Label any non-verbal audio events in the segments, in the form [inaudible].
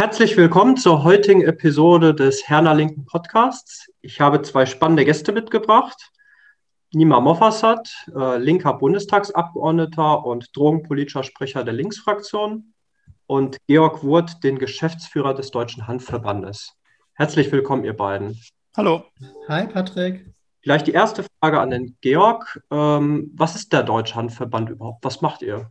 Herzlich willkommen zur heutigen Episode des Herner Linken Podcasts. Ich habe zwei spannende Gäste mitgebracht. Nima Mofassat, äh, linker Bundestagsabgeordneter und drogenpolitischer Sprecher der Linksfraktion und Georg Wurth, den Geschäftsführer des Deutschen Handverbandes. Herzlich willkommen, ihr beiden. Hallo. Hi, Patrick. Vielleicht die erste Frage an den Georg. Ähm, was ist der Deutsche Handverband überhaupt? Was macht ihr?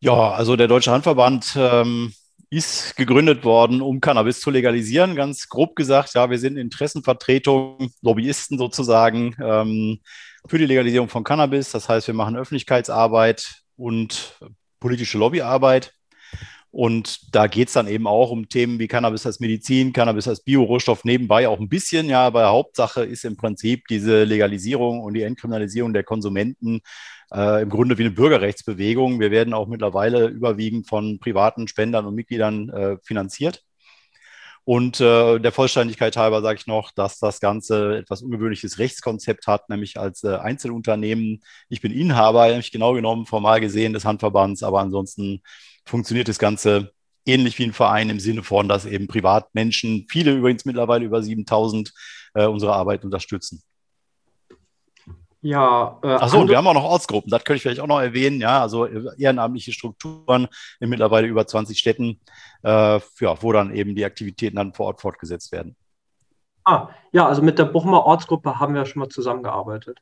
Ja, also der Deutsche Handverband ähm, ist gegründet worden, um Cannabis zu legalisieren. Ganz grob gesagt, ja, wir sind Interessenvertretung, Lobbyisten sozusagen ähm, für die Legalisierung von Cannabis. Das heißt, wir machen Öffentlichkeitsarbeit und politische Lobbyarbeit. Und da geht es dann eben auch um Themen wie Cannabis als Medizin, Cannabis als Biorohstoff nebenbei auch ein bisschen, ja, aber Hauptsache ist im Prinzip diese Legalisierung und die Entkriminalisierung der Konsumenten äh, im Grunde wie eine Bürgerrechtsbewegung. Wir werden auch mittlerweile überwiegend von privaten Spendern und Mitgliedern äh, finanziert. Und äh, der Vollständigkeit halber sage ich noch, dass das Ganze etwas ungewöhnliches Rechtskonzept hat, nämlich als äh, Einzelunternehmen. Ich bin Inhaber, nämlich genau genommen, formal gesehen des Handverbands, aber ansonsten funktioniert das Ganze ähnlich wie ein Verein im Sinne von, dass eben Privatmenschen, viele übrigens mittlerweile über 7000, äh, unsere Arbeit unterstützen. Ja, äh, Achso, und wir haben auch noch Ortsgruppen, das könnte ich vielleicht auch noch erwähnen, ja, also ehrenamtliche Strukturen in mittlerweile über 20 Städten, äh, ja, wo dann eben die Aktivitäten dann vor Ort fortgesetzt werden. Ah, ja, also mit der Bochumer Ortsgruppe haben wir schon mal zusammengearbeitet.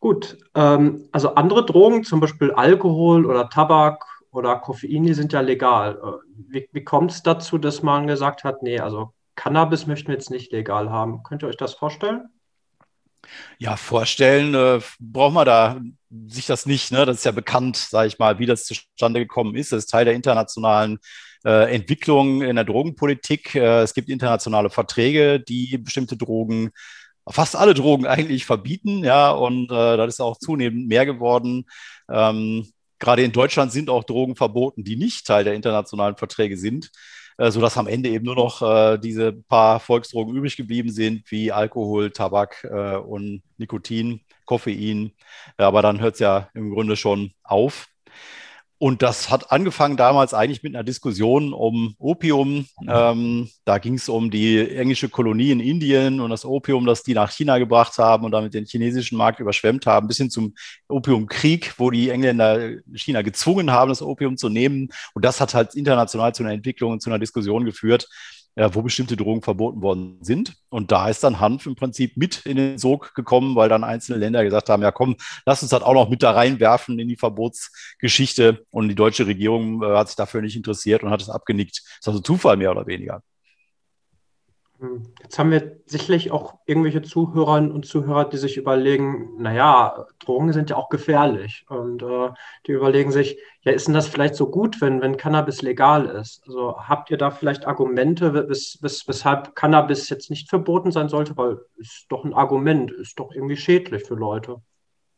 Gut, ähm, also andere Drogen, zum Beispiel Alkohol oder Tabak oder Koffein, die sind ja legal. Äh, wie, wie kommt es dazu, dass man gesagt hat, nee, also Cannabis möchten wir jetzt nicht legal haben? Könnt ihr euch das vorstellen? Ja, vorstellen äh, braucht man da sich das nicht. Ne? Das ist ja bekannt, sage ich mal, wie das zustande gekommen ist. Das ist Teil der internationalen äh, Entwicklung in der Drogenpolitik. Äh, es gibt internationale Verträge, die bestimmte Drogen, fast alle Drogen eigentlich verbieten. Ja, und äh, das ist auch zunehmend mehr geworden. Ähm, Gerade in Deutschland sind auch Drogen verboten, die nicht Teil der internationalen Verträge sind. Äh, sodass am Ende eben nur noch äh, diese paar Volksdrogen übrig geblieben sind, wie Alkohol, Tabak äh, und Nikotin, Koffein. Aber dann hört es ja im Grunde schon auf. Und das hat angefangen damals eigentlich mit einer Diskussion um Opium. Ähm, da ging es um die englische Kolonie in Indien und das Opium, das die nach China gebracht haben und damit den chinesischen Markt überschwemmt haben, bis hin zum Opiumkrieg, wo die Engländer China gezwungen haben, das Opium zu nehmen. Und das hat halt international zu einer Entwicklung und zu einer Diskussion geführt, wo bestimmte Drogen verboten worden sind. Und da ist dann Hanf im Prinzip mit in den Sog gekommen, weil dann einzelne Länder gesagt haben, ja komm, lass uns das auch noch mit da reinwerfen in die Verbotsgeschichte. Und die deutsche Regierung äh, hat sich dafür nicht interessiert und hat es abgenickt. Das ist also Zufall mehr oder weniger. Jetzt haben wir sicherlich auch irgendwelche Zuhörerinnen und Zuhörer, die sich überlegen, naja, Drogen sind ja auch gefährlich. Und äh, die überlegen sich, ja, ist denn das vielleicht so gut, wenn, wenn Cannabis legal ist? Also habt ihr da vielleicht Argumente, wes, wes, weshalb Cannabis jetzt nicht verboten sein sollte? Weil ist doch ein Argument, ist doch irgendwie schädlich für Leute.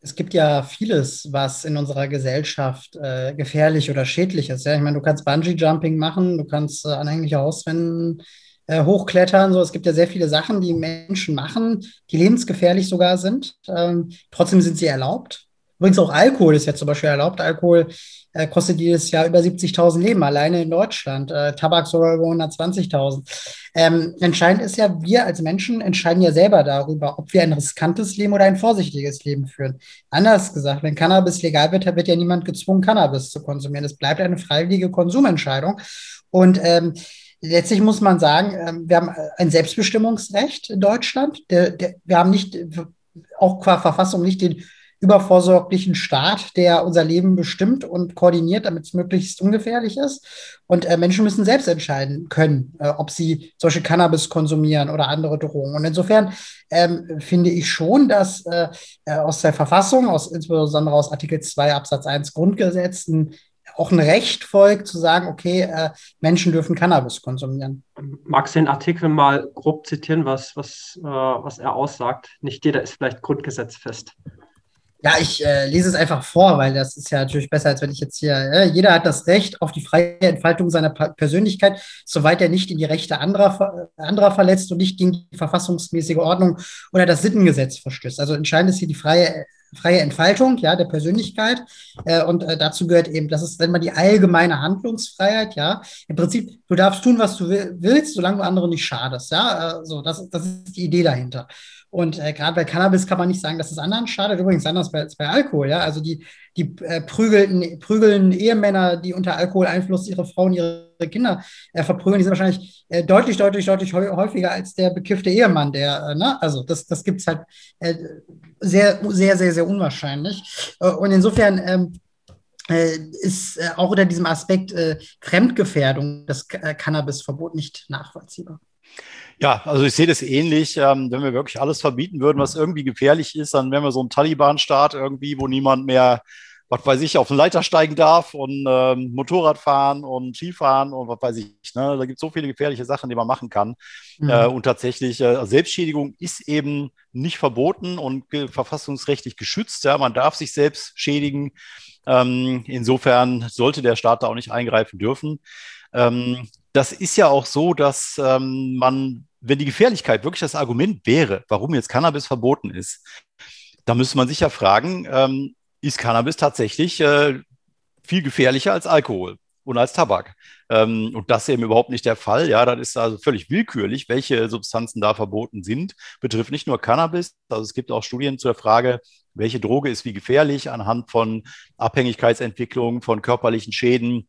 Es gibt ja vieles, was in unserer Gesellschaft äh, gefährlich oder schädlich ist. Ja? Ich meine, du kannst Bungee-Jumping machen, du kannst äh, anhängliche Hauswände äh, hochklettern. So, es gibt ja sehr viele Sachen, die Menschen machen, die lebensgefährlich sogar sind. Ähm, trotzdem sind sie erlaubt. Übrigens auch Alkohol ist ja zum Beispiel erlaubt. Alkohol äh, kostet jedes Jahr über 70.000 Leben, alleine in Deutschland. Äh, Tabak sogar über 120.000. Ähm, entscheidend ist ja, wir als Menschen entscheiden ja selber darüber, ob wir ein riskantes Leben oder ein vorsichtiges Leben führen. Anders gesagt, wenn Cannabis legal wird, wird ja niemand gezwungen, Cannabis zu konsumieren. Es bleibt eine freiwillige Konsumentscheidung. Und ähm, letztlich muss man sagen, ähm, wir haben ein Selbstbestimmungsrecht in Deutschland. Wir haben nicht, auch qua Verfassung nicht den übervorsorglichen Staat, der unser Leben bestimmt und koordiniert, damit es möglichst ungefährlich ist. Und äh, Menschen müssen selbst entscheiden können, äh, ob sie solche Cannabis konsumieren oder andere Drogen. Und insofern ähm, finde ich schon, dass äh, äh aus der Verfassung, aus, insbesondere aus Artikel 2 Absatz 1 Grundgesetz, ein auch ein Recht folgt, zu sagen, okay, äh, Menschen dürfen Cannabis konsumieren. Magst du den Artikel mal grob zitieren, was, was, äh, was er aussagt? Nicht jeder ist vielleicht grundgesetzfest. Ja, ich äh, lese es einfach vor, weil das ist ja natürlich besser, als wenn ich jetzt hier. Äh, jeder hat das Recht auf die freie Entfaltung seiner pa Persönlichkeit, soweit er nicht in die Rechte anderer, anderer verletzt und nicht gegen die verfassungsmäßige Ordnung oder das Sittengesetz verstößt. Also entscheidend ist hier die freie freie Entfaltung, ja, der Persönlichkeit. Äh, und äh, dazu gehört eben, das ist, wenn man die allgemeine Handlungsfreiheit, ja. Im Prinzip, du darfst tun, was du willst, solange du anderen nicht schadest, ja. Äh, so, das, das ist die Idee dahinter. Und äh, gerade bei Cannabis kann man nicht sagen, dass es anderen schadet. Übrigens anders bei, als bei Alkohol, ja. Also die, die äh, prügelten, prügeln Ehemänner, die unter Alkoholeinfluss ihre Frauen, ihre Kinder äh, verprügeln, die sind wahrscheinlich äh, deutlich, deutlich, deutlich häufiger als der bekiffte Ehemann, der, äh, ne? Also das, das gibt es halt äh, sehr, sehr, sehr, sehr unwahrscheinlich. Äh, und insofern ähm, ist auch unter diesem Aspekt Fremdgefährdung das Cannabisverbot nicht nachvollziehbar. Ja, also ich sehe das ähnlich. Ähm, wenn wir wirklich alles verbieten würden, was irgendwie gefährlich ist, dann wären wir so ein Taliban-Staat irgendwie, wo niemand mehr, was weiß ich, auf den Leiter steigen darf und ähm, Motorrad fahren und Skifahren und was weiß ich. Ne? Da gibt es so viele gefährliche Sachen, die man machen kann. Mhm. Äh, und tatsächlich, äh, Selbstschädigung ist eben nicht verboten und äh, verfassungsrechtlich geschützt. Ja? Man darf sich selbst schädigen. Ähm, insofern sollte der Staat da auch nicht eingreifen dürfen. Ähm, das ist ja auch so, dass ähm, man, wenn die Gefährlichkeit wirklich das Argument wäre, warum jetzt Cannabis verboten ist, da müsste man sich ja fragen, ähm, ist Cannabis tatsächlich äh, viel gefährlicher als Alkohol und als Tabak? Ähm, und das ist eben überhaupt nicht der Fall. Ja, das ist also völlig willkürlich, welche Substanzen da verboten sind. Betrifft nicht nur Cannabis. Also es gibt auch Studien zur Frage, welche Droge ist wie gefährlich anhand von Abhängigkeitsentwicklung, von körperlichen Schäden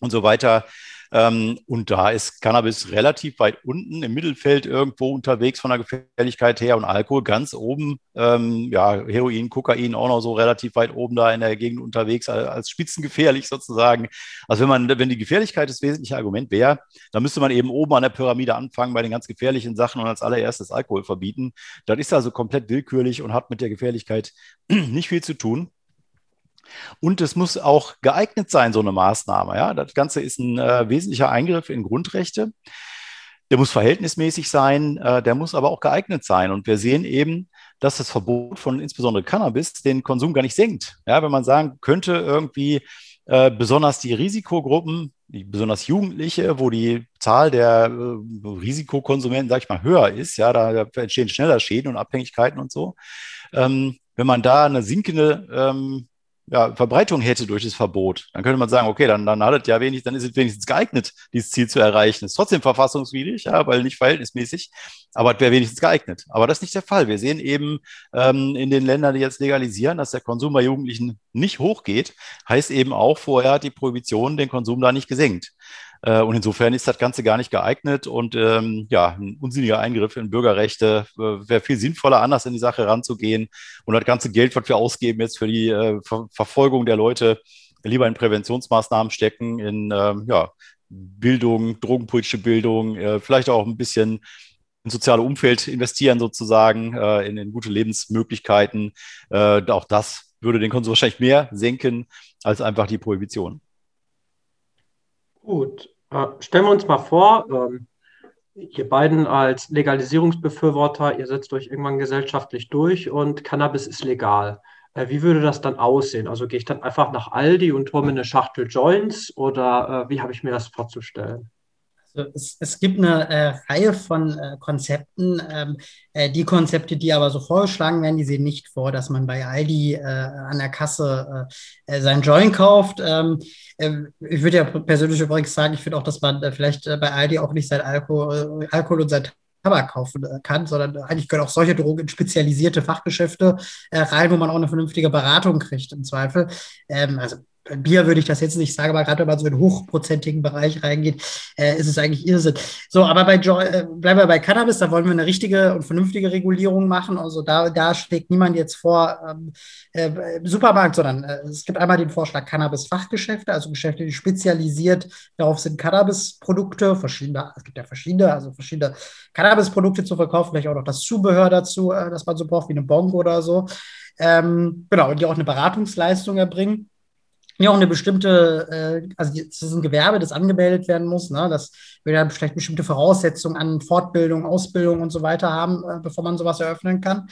und so weiter. Ähm, und da ist Cannabis relativ weit unten im Mittelfeld irgendwo unterwegs von der Gefährlichkeit her und Alkohol ganz oben. Ähm, ja, Heroin, Kokain auch noch so relativ weit oben da in der Gegend unterwegs als spitzengefährlich sozusagen. Also wenn man, wenn die Gefährlichkeit das wesentliche Argument wäre, dann müsste man eben oben an der Pyramide anfangen bei den ganz gefährlichen Sachen und als allererstes Alkohol verbieten. Das ist also komplett willkürlich und hat mit der Gefährlichkeit [clears throat] nicht viel zu tun. Und es muss auch geeignet sein, so eine Maßnahme. Ja? Das Ganze ist ein äh, wesentlicher Eingriff in Grundrechte. Der muss verhältnismäßig sein, äh, der muss aber auch geeignet sein. Und wir sehen eben, dass das Verbot von insbesondere Cannabis den Konsum gar nicht senkt. Ja, wenn man sagen könnte, irgendwie äh, besonders die Risikogruppen, die, besonders Jugendliche, wo die Zahl der äh, Risikokonsumenten, sag ich mal, höher ist, ja, da, da entstehen schneller Schäden und Abhängigkeiten und so. Ähm, wenn man da eine sinkende ähm, ja, Verbreitung hätte durch das Verbot, dann könnte man sagen, okay, dann, dann hat es ja wenig, dann ist es wenigstens geeignet, dieses Ziel zu erreichen. Ist trotzdem verfassungswidrig, ja, weil nicht verhältnismäßig, aber es wäre wenigstens geeignet. Aber das ist nicht der Fall. Wir sehen eben ähm, in den Ländern, die jetzt legalisieren, dass der Konsum bei Jugendlichen nicht hochgeht, heißt eben auch, vorher hat die Prohibition den Konsum da nicht gesenkt. Äh, und insofern ist das Ganze gar nicht geeignet und ähm, ja, ein unsinniger Eingriff in Bürgerrechte äh, wäre viel sinnvoller, anders in die Sache ranzugehen und das ganze Geld, was wir ausgeben jetzt für die äh, Ver Verfolgung der Leute, lieber in Präventionsmaßnahmen stecken, in ähm, ja, Bildung, drogenpolitische Bildung, äh, vielleicht auch ein bisschen ins soziale Umfeld investieren sozusagen, äh, in, in, gute Lebensmöglichkeiten. Äh, auch das würde den Konsum wahrscheinlich mehr senken als einfach die Prohibition. Gut, äh, stellen wir uns mal vor, ähm, ihr beiden als Legalisierungsbefürworter, ihr setzt euch irgendwann gesellschaftlich durch und Cannabis ist legal. Äh, wie würde das dann aussehen? Also gehe ich dann einfach nach Aldi und hole mir eine Schachtel Joints oder äh, wie habe ich mir das vorzustellen? Also es, es, gibt eine äh, Reihe von äh, Konzepten. Ähm, äh, die Konzepte, die aber so vorgeschlagen werden, die sehen nicht vor, dass man bei Aldi äh, an der Kasse äh, äh, seinen Joint kauft. Ähm, ich würde ja persönlich übrigens sagen, ich finde auch, dass man vielleicht bei Aldi auch nicht sein Alkohol, Alkohol und sein Tabak kaufen kann, sondern eigentlich können auch solche Drogen in spezialisierte Fachgeschäfte rein, wo man auch eine vernünftige Beratung kriegt im Zweifel. Ähm, also Bier würde ich das jetzt nicht sagen, aber gerade wenn man so in den hochprozentigen Bereich reingeht, äh, ist es eigentlich Irrsinn. So, aber bei jo äh, bleiben wir bei Cannabis, da wollen wir eine richtige und vernünftige Regulierung machen. Also da, da schlägt niemand jetzt vor ähm, äh, Supermarkt, sondern äh, es gibt einmal den Vorschlag Cannabis-Fachgeschäfte, also Geschäfte, die spezialisiert darauf sind, Cannabis-Produkte, verschiedene, es gibt ja verschiedene, also verschiedene Cannabis-Produkte zu verkaufen, vielleicht auch noch das Zubehör dazu, äh, das man so braucht, wie eine Bong oder so. Ähm, genau, und die auch eine Beratungsleistung erbringen ja auch eine bestimmte, äh, also es ist ein Gewerbe, das angemeldet werden muss, ne? das will ja vielleicht bestimmte Voraussetzungen an Fortbildung, Ausbildung und so weiter haben, äh, bevor man sowas eröffnen kann.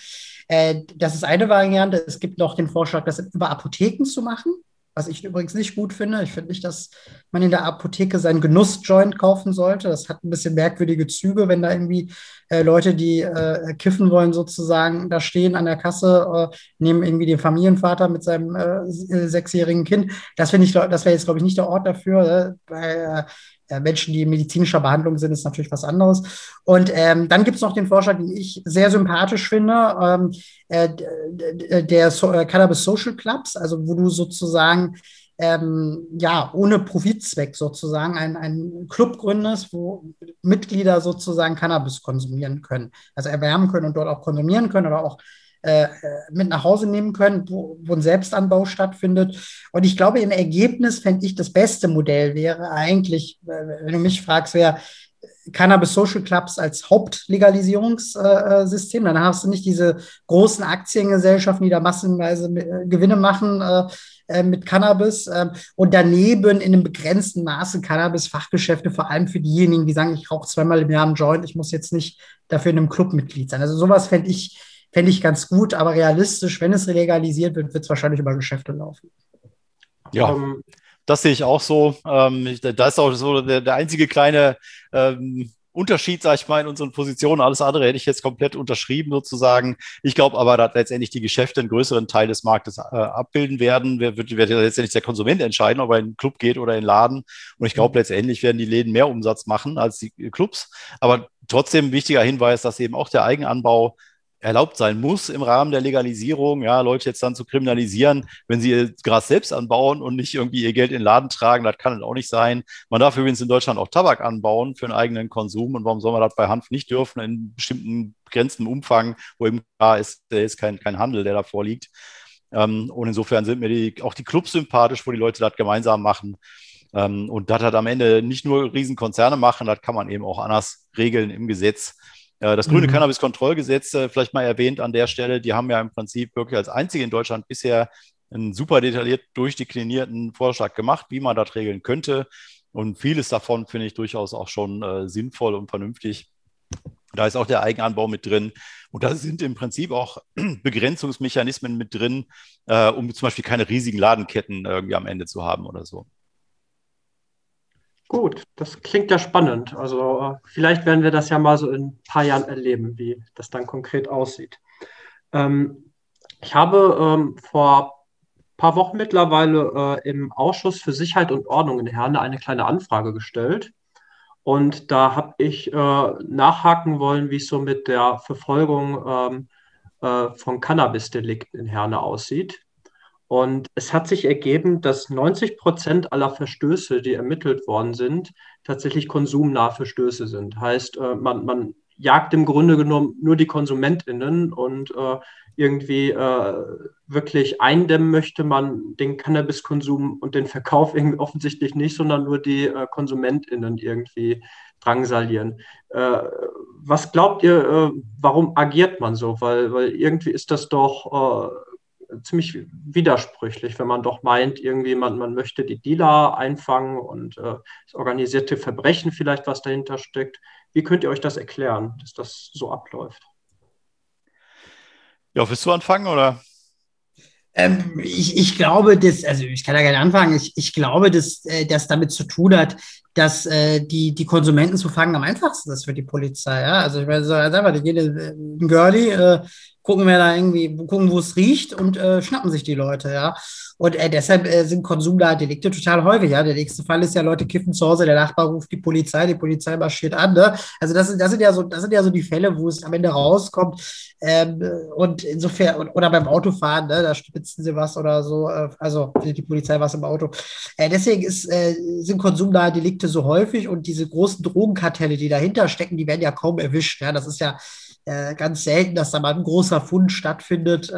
Äh, das ist eine Variante. Es gibt noch den Vorschlag, das über Apotheken zu machen. Was ich übrigens nicht gut finde. Ich finde nicht, dass man in der Apotheke seinen Genussjoint kaufen sollte. Das hat ein bisschen merkwürdige Züge, wenn da irgendwie äh, Leute, die äh, kiffen wollen, sozusagen da stehen an der Kasse, äh, nehmen irgendwie den Familienvater mit seinem äh, sechsjährigen Kind. Das finde ich, das wäre jetzt, glaube ich, nicht der Ort dafür. Bei, äh, Menschen, die in medizinischer Behandlung sind, ist natürlich was anderes. Und ähm, dann gibt es noch den Vorschlag, den ich sehr sympathisch finde, ähm, äh, der so äh, Cannabis Social Clubs, also wo du sozusagen ähm, ja, ohne Profitzweck sozusagen einen Club gründest, wo Mitglieder sozusagen Cannabis konsumieren können, also erwärmen können und dort auch konsumieren können oder auch äh, mit nach Hause nehmen können, wo, wo, ein Selbstanbau stattfindet. Und ich glaube, im Ergebnis fände ich das beste Modell wäre eigentlich, äh, wenn du mich fragst, wäre Cannabis Social Clubs als Hauptlegalisierungssystem. Dann hast du nicht diese großen Aktiengesellschaften, die da massenweise äh, Gewinne machen mit Cannabis ähm, und daneben in einem begrenzten Maße Cannabis-Fachgeschäfte, vor allem für diejenigen, die sagen, ich rauche zweimal im Jahr einen Joint, ich muss jetzt nicht dafür in einem Club Mitglied sein. Also sowas fände ich fände ich ganz gut, aber realistisch, wenn es legalisiert wird, wird es wahrscheinlich über Geschäfte laufen. Ja. Ähm, das sehe ich auch so. Ähm, da ist auch so der, der einzige kleine ähm, Unterschied, sage ich mal, in unseren Positionen. Alles andere hätte ich jetzt komplett unterschrieben sozusagen. Ich glaube aber, dass letztendlich die Geschäfte einen größeren Teil des Marktes äh, abbilden werden. Wer wird, wird letztendlich der Konsument entscheiden, ob er in einen Club geht oder in einen Laden. Und ich glaube, letztendlich werden die Läden mehr Umsatz machen als die Clubs. Aber trotzdem ein wichtiger Hinweis, dass eben auch der Eigenanbau erlaubt sein muss im Rahmen der Legalisierung, ja, Leute jetzt dann zu kriminalisieren, wenn sie ihr Gras selbst anbauen und nicht irgendwie ihr Geld in den Laden tragen, das kann es auch nicht sein. Man darf übrigens in Deutschland auch Tabak anbauen für einen eigenen Konsum und warum soll man das bei Hanf nicht dürfen in bestimmten begrenzten Umfang, wo eben klar ist, da ist kein, kein Handel, der da vorliegt. Ähm, und insofern sind mir die, auch die Clubs sympathisch, wo die Leute das gemeinsam machen. Ähm, und das hat am Ende nicht nur Riesenkonzerne machen, das kann man eben auch anders regeln im Gesetz. Äh, das grüne mhm. Cannabis-Kontrollgesetz, äh, vielleicht mal erwähnt an der Stelle, die haben ja im Prinzip wirklich als einzige in Deutschland bisher einen super detailliert durchdeklinierten Vorschlag gemacht, wie man das regeln könnte. Und vieles davon finde ich durchaus auch schon äh, sinnvoll und vernünftig. Da ist auch der Eigenanbau mit drin. Und da sind im Prinzip auch [clears throat] Begrenzungsmechanismen mit drin, äh, um zum Beispiel keine riesigen Ladenketten irgendwie am Ende zu haben oder so. Gut, das klingt ja spannend. Also äh, vielleicht werden wir das ja mal so in ein paar Jahren erleben, wie das dann konkret aussieht. Ähm, ich habe ähm, vor ein paar Wochen mittlerweile äh, im Ausschuss für Sicherheit und Ordnung in Herne eine kleine Anfrage gestellt. Und da habe ich äh, nachhaken wollen, wie es so mit der Verfolgung ähm, äh, von Cannabis-Delikten in Herne aussieht. Und es hat sich ergeben, dass 90 Prozent aller Verstöße, die ermittelt worden sind, tatsächlich konsumnahe Verstöße sind. Heißt, äh, man, man jagt im Grunde genommen nur die KonsumentInnen und äh, irgendwie äh, wirklich eindämmen möchte man den Cannabiskonsum und den Verkauf irgendwie offensichtlich nicht, sondern nur die äh, KonsumentInnen irgendwie drangsalieren. Äh, was glaubt ihr, äh, warum agiert man so? Weil, weil irgendwie ist das doch ziemlich widersprüchlich, wenn man doch meint, irgendwie man, man möchte die Dealer einfangen und äh, das organisierte Verbrechen vielleicht, was dahinter steckt. Wie könnt ihr euch das erklären, dass das so abläuft? Ja, willst du anfangen oder? Ähm, ich, ich glaube, dass, also ich kann da gerne anfangen, ich, ich glaube, dass äh, das damit zu tun hat, dass äh, die, die Konsumenten zu fangen am einfachsten ist für die Polizei. Ja? Also ich meine, so, also einfach, gehen in Girlie, äh, gucken wir da irgendwie, gucken, wo es riecht und äh, schnappen sich die Leute, ja. Und äh, deshalb äh, sind konsumnahe Delikte total häufig, ja. Der nächste Fall ist ja, Leute kiffen zu Hause, der Nachbar ruft die Polizei, die Polizei marschiert an, ne? Also das, das sind ja so, das sind ja so die Fälle, wo es am Ende rauskommt. Ähm, und insofern, oder beim Autofahren, ne, da spitzen sie was oder so, äh, also die Polizei was im Auto. Äh, deswegen ist, äh, sind konsumnahe Delikte so häufig und diese großen Drogenkartelle, die dahinter stecken, die werden ja kaum erwischt. Ja, das ist ja äh, ganz selten, dass da mal ein großer Fund stattfindet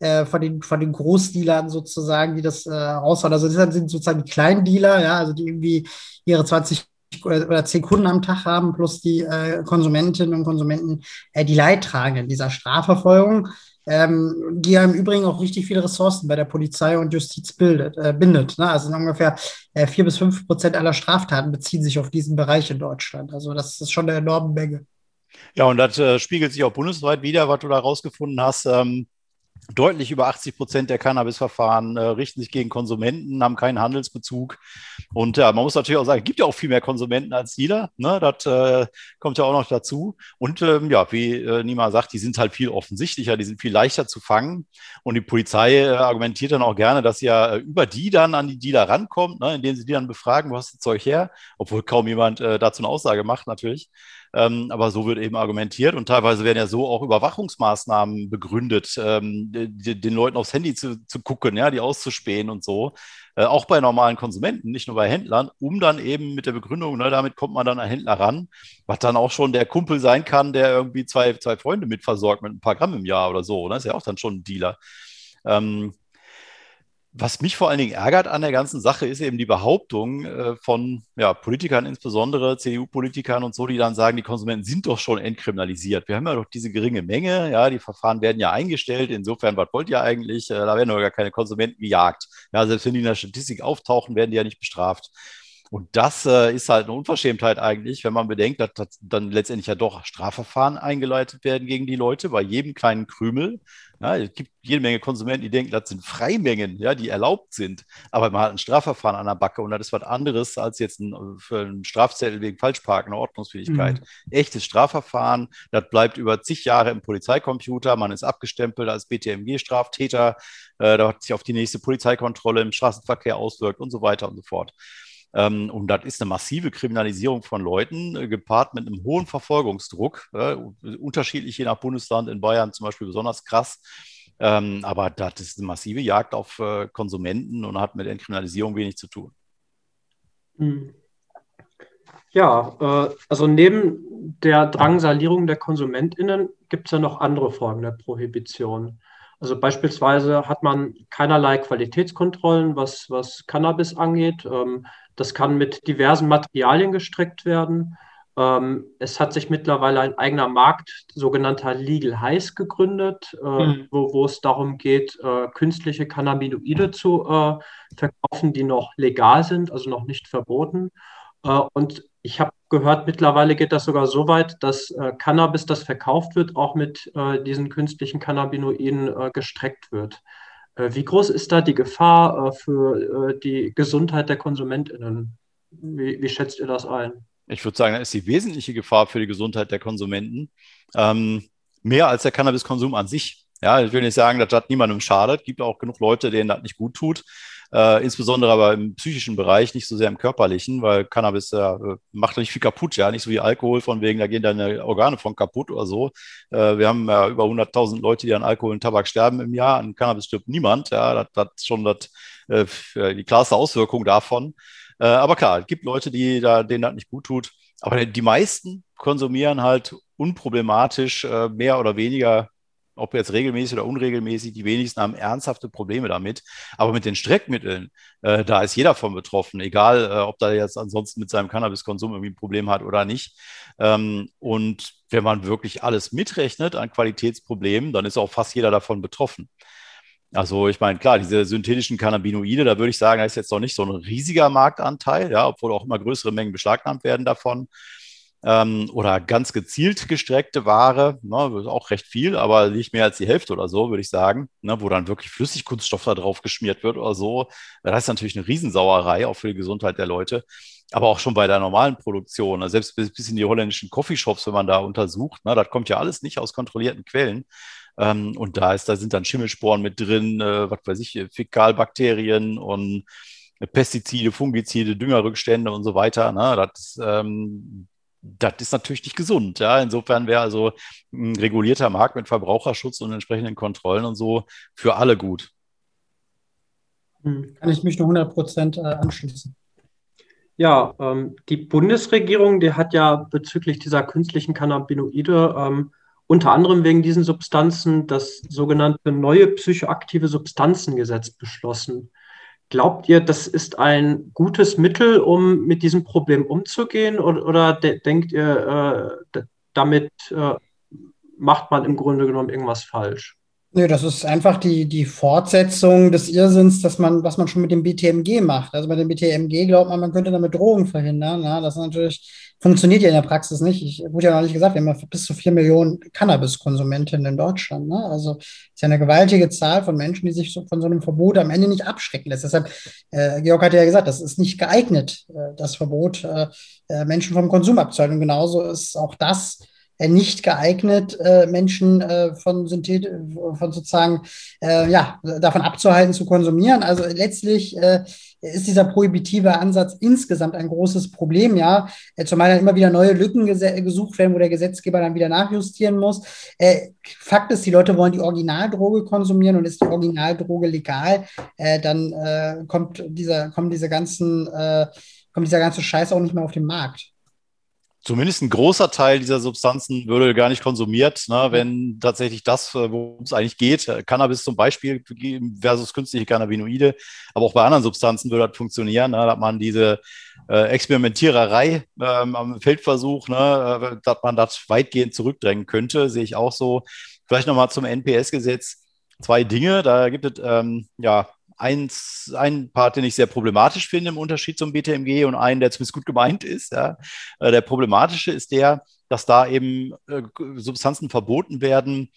äh, von, den, von den Großdealern sozusagen, die das äh, raushauen. Also das sind sozusagen die kleinen Dealer, ja, also die irgendwie ihre 20 oder 10 Kunden am Tag haben, plus die äh, Konsumentinnen und Konsumenten, äh, die Leidtragenden dieser Strafverfolgung, ähm, die ja im Übrigen auch richtig viele Ressourcen bei der Polizei und Justiz bildet, äh, bindet. Ne? Also ungefähr äh, 4 bis 5 Prozent aller Straftaten beziehen sich auf diesen Bereich in Deutschland. Also das ist schon eine enorme Menge. Ja, und das äh, spiegelt sich auch bundesweit wieder, was du da rausgefunden hast. Ähm, Deutlich über 80 Prozent der Cannabis-Verfahren äh, richten sich gegen Konsumenten, haben keinen Handelsbezug. Und ja, man muss natürlich auch sagen, es gibt ja auch viel mehr Konsumenten als Dealer. Ne? Das äh, kommt ja auch noch dazu. Und ähm, ja, wie äh, Nima sagt, die sind halt viel offensichtlicher, die sind viel leichter zu fangen. Und die Polizei äh, argumentiert dann auch gerne, dass sie ja äh, über die dann an die Dealer rankommt, ne? indem sie die dann befragen, wo hast du Zeug her? Obwohl kaum jemand äh, dazu eine Aussage macht, natürlich. Ähm, aber so wird eben argumentiert und teilweise werden ja so auch Überwachungsmaßnahmen begründet, ähm, die, den Leuten aufs Handy zu, zu gucken, ja, die auszuspähen und so. Äh, auch bei normalen Konsumenten, nicht nur bei Händlern, um dann eben mit der Begründung, ne, damit kommt man dann an Händler ran, was dann auch schon der Kumpel sein kann, der irgendwie zwei, zwei Freunde mitversorgt mit ein paar Gramm im Jahr oder so. Ne? Ist ja auch dann schon ein Dealer. Ähm, was mich vor allen Dingen ärgert an der ganzen Sache, ist eben die Behauptung äh, von ja, Politikern, insbesondere CDU-Politikern und so, die dann sagen, die Konsumenten sind doch schon entkriminalisiert. Wir haben ja doch diese geringe Menge, ja, die Verfahren werden ja eingestellt. Insofern, was wollt ihr eigentlich? Äh, da werden doch gar keine Konsumenten gejagt. Ja, selbst wenn die in der Statistik auftauchen, werden die ja nicht bestraft. Und das äh, ist halt eine Unverschämtheit eigentlich, wenn man bedenkt, dass, dass, dann letztendlich ja doch Strafverfahren eingeleitet werden gegen die Leute bei jedem kleinen Krümel. Ja, es gibt jede Menge Konsumenten, die denken, das sind Freimengen, ja, die erlaubt sind. Aber man hat ein Strafverfahren an der Backe und das ist was anderes als jetzt ein, für einen Strafzettel wegen Falschparken, eine Ordnungsfähigkeit. Mhm. Echtes Strafverfahren, das bleibt über zig Jahre im Polizeicomputer, man ist abgestempelt als BTMG-Straftäter, äh, da hat sich auf die nächste Polizeikontrolle im Straßenverkehr auswirkt und so weiter und so fort. Ähm, und das ist eine massive Kriminalisierung von Leuten, äh, gepaart mit einem hohen Verfolgungsdruck, äh, unterschiedlich je nach Bundesland, in Bayern zum Beispiel besonders krass. Ähm, aber das ist eine massive Jagd auf äh, Konsumenten und hat mit Entkriminalisierung wenig zu tun. Hm. Ja, also neben der Drangsalierung der KonsumentInnen gibt es ja noch andere Formen der Prohibition. Also beispielsweise hat man keinerlei Qualitätskontrollen, was, was Cannabis angeht. Ähm, das kann mit diversen Materialien gestreckt werden. Ähm, es hat sich mittlerweile ein eigener Markt, sogenannter Legal Highs, gegründet, äh, mhm. wo, wo, es darum geht, äh, künstliche Cannabinoide zu äh, verkaufen, die noch legal sind, also noch nicht verboten. Äh, und ich habe gehört, mittlerweile geht das sogar so weit, dass äh, Cannabis, das verkauft wird, auch mit äh, diesen künstlichen Cannabinoiden gestreckt wird. Äh, wie groß ist da die Gefahr äh, für äh, die Gesundheit der KonsumentInnen? Wie, wie schätzt ihr das ein? Ich würde sagen, da ist die wesentliche Gefahr für die Gesundheit der Konsumenten ähm, mehr als der Cannabiskonsum an sich. Ja, ich will nicht sagen, dass das niemandem schadet. Es gibt auch genug Leute, denen das nicht gut tut. Äh, insbesondere aber im psychischen Bereich, nicht so sehr im körperlichen, weil Cannabis äh, macht nicht viel kaputt, ja, nicht so wie Alkohol, von wegen, da gehen deine Organe von kaputt oder so. Äh, wir haben ja über 100.000 Leute, die an Alkohol und Tabak sterben im Jahr, an Cannabis stirbt niemand, ja, das, ist schon das, äh, die klarste Auswirkung davon. Äh, aber klar, es gibt Leute, die da, denen das nicht gut tut. Aber die meisten konsumieren halt unproblematisch äh, mehr oder weniger ob jetzt regelmäßig oder unregelmäßig, die wenigsten haben ernsthafte Probleme damit. Aber mit den Streckmitteln, äh, da ist jeder von betroffen, egal äh, ob da jetzt ansonsten mit seinem Cannabiskonsum irgendwie ein Problem hat oder nicht. Ähm, und wenn man wirklich alles mitrechnet an Qualitätsproblemen, dann ist auch fast jeder davon betroffen. Also ich meine, klar, diese synthetischen Cannabinoide, da würde ich sagen, da ist jetzt noch nicht so ein riesiger Marktanteil, ja, obwohl auch immer größere Mengen beschlagnahmt werden davon ähm, oder ganz gezielt gestreckte Ware, ne, auch recht viel, aber nicht mehr als die Hälfte oder so, würde ich sagen, ne, wo dann wirklich Flüssigkunststoff da drauf geschmiert wird oder so. Das ist natürlich eine Riesensauerei, auch für die Gesundheit der Leute. Aber auch schon bei der normalen Produktion, also selbst bis, bis in die holländischen Coffeeshops, wenn man da untersucht, ne, das kommt ja alles nicht aus kontrollierten Quellen. Ähm, und da, ist, da sind dann Schimmelsporen mit drin, äh, was weiß ich, Fäkalbakterien und Pestizide, Fungizide, Düngerrückstände und so weiter. Ne? Das, ähm, das ist natürlich nicht gesund. Ja? Insofern wäre also ein regulierter Markt mit Verbraucherschutz und entsprechenden Kontrollen und so für alle gut. Hm, kann ich mich nur 100 Prozent äh, anschließen. Ja, ähm, die Bundesregierung, die hat ja bezüglich dieser künstlichen Cannabinoide ähm, unter anderem wegen diesen Substanzen das sogenannte neue psychoaktive Substanzengesetz beschlossen. Glaubt ihr, das ist ein gutes Mittel, um mit diesem Problem umzugehen? Oder, oder de denkt ihr, äh, damit äh, macht man im Grunde genommen irgendwas falsch? Nö, das ist einfach die, die Fortsetzung des Irrsinns, dass man, was man schon mit dem BTMG macht. Also bei dem BTMG glaubt man, man könnte damit Drogen verhindern. Ja, das natürlich funktioniert ja in der Praxis nicht. Ich wurde ja noch nicht gesagt, wir haben ja bis zu vier Millionen Cannabiskonsumentinnen in Deutschland. Ne? Also ist ja eine gewaltige Zahl von Menschen, die sich so von so einem Verbot am Ende nicht abschrecken lässt. Deshalb, äh, Georg hat ja gesagt, das ist nicht geeignet, äh, das Verbot, äh, äh Menschen vom Konsum abzuhalten. Und genauso ist auch das nicht geeignet, äh, Menschen äh, von Synthet von sozusagen äh, ja davon abzuhalten zu konsumieren. Also letztlich äh, ist dieser prohibitive Ansatz insgesamt ein großes Problem, ja, äh, zumal dann immer wieder neue Lücken gesucht werden, wo der Gesetzgeber dann wieder nachjustieren muss. Fakt ist, die Leute wollen die Originaldroge konsumieren und ist die Originaldroge legal, dann kommt dieser, kommen diese ganzen, kommt dieser ganze Scheiß auch nicht mehr auf den Markt zumindest ein großer Teil dieser Substanzen würde gar nicht konsumiert, ne, wenn tatsächlich das, äh, worum es eigentlich geht, äh, Cannabis zum Beispiel versus künstliche Cannabinoide, aber auch bei anderen Substanzen würde das funktionieren, ne, dass man diese äh, Experimentiererei ähm, am Feldversuch, ne, äh, dass man das weitgehend zurückdrängen könnte, sehe ich auch so. Vielleicht nochmal zum NPS-Gesetz. Zwei Dinge, da gibt es ähm, ja eins, einen Part, den ich sehr problematisch finde im Unterschied zum BTMG und einen, der zumindest gut gemeint ist. Ja. Äh, der problematische ist der, dass da eben äh, Substanzen verboten werden,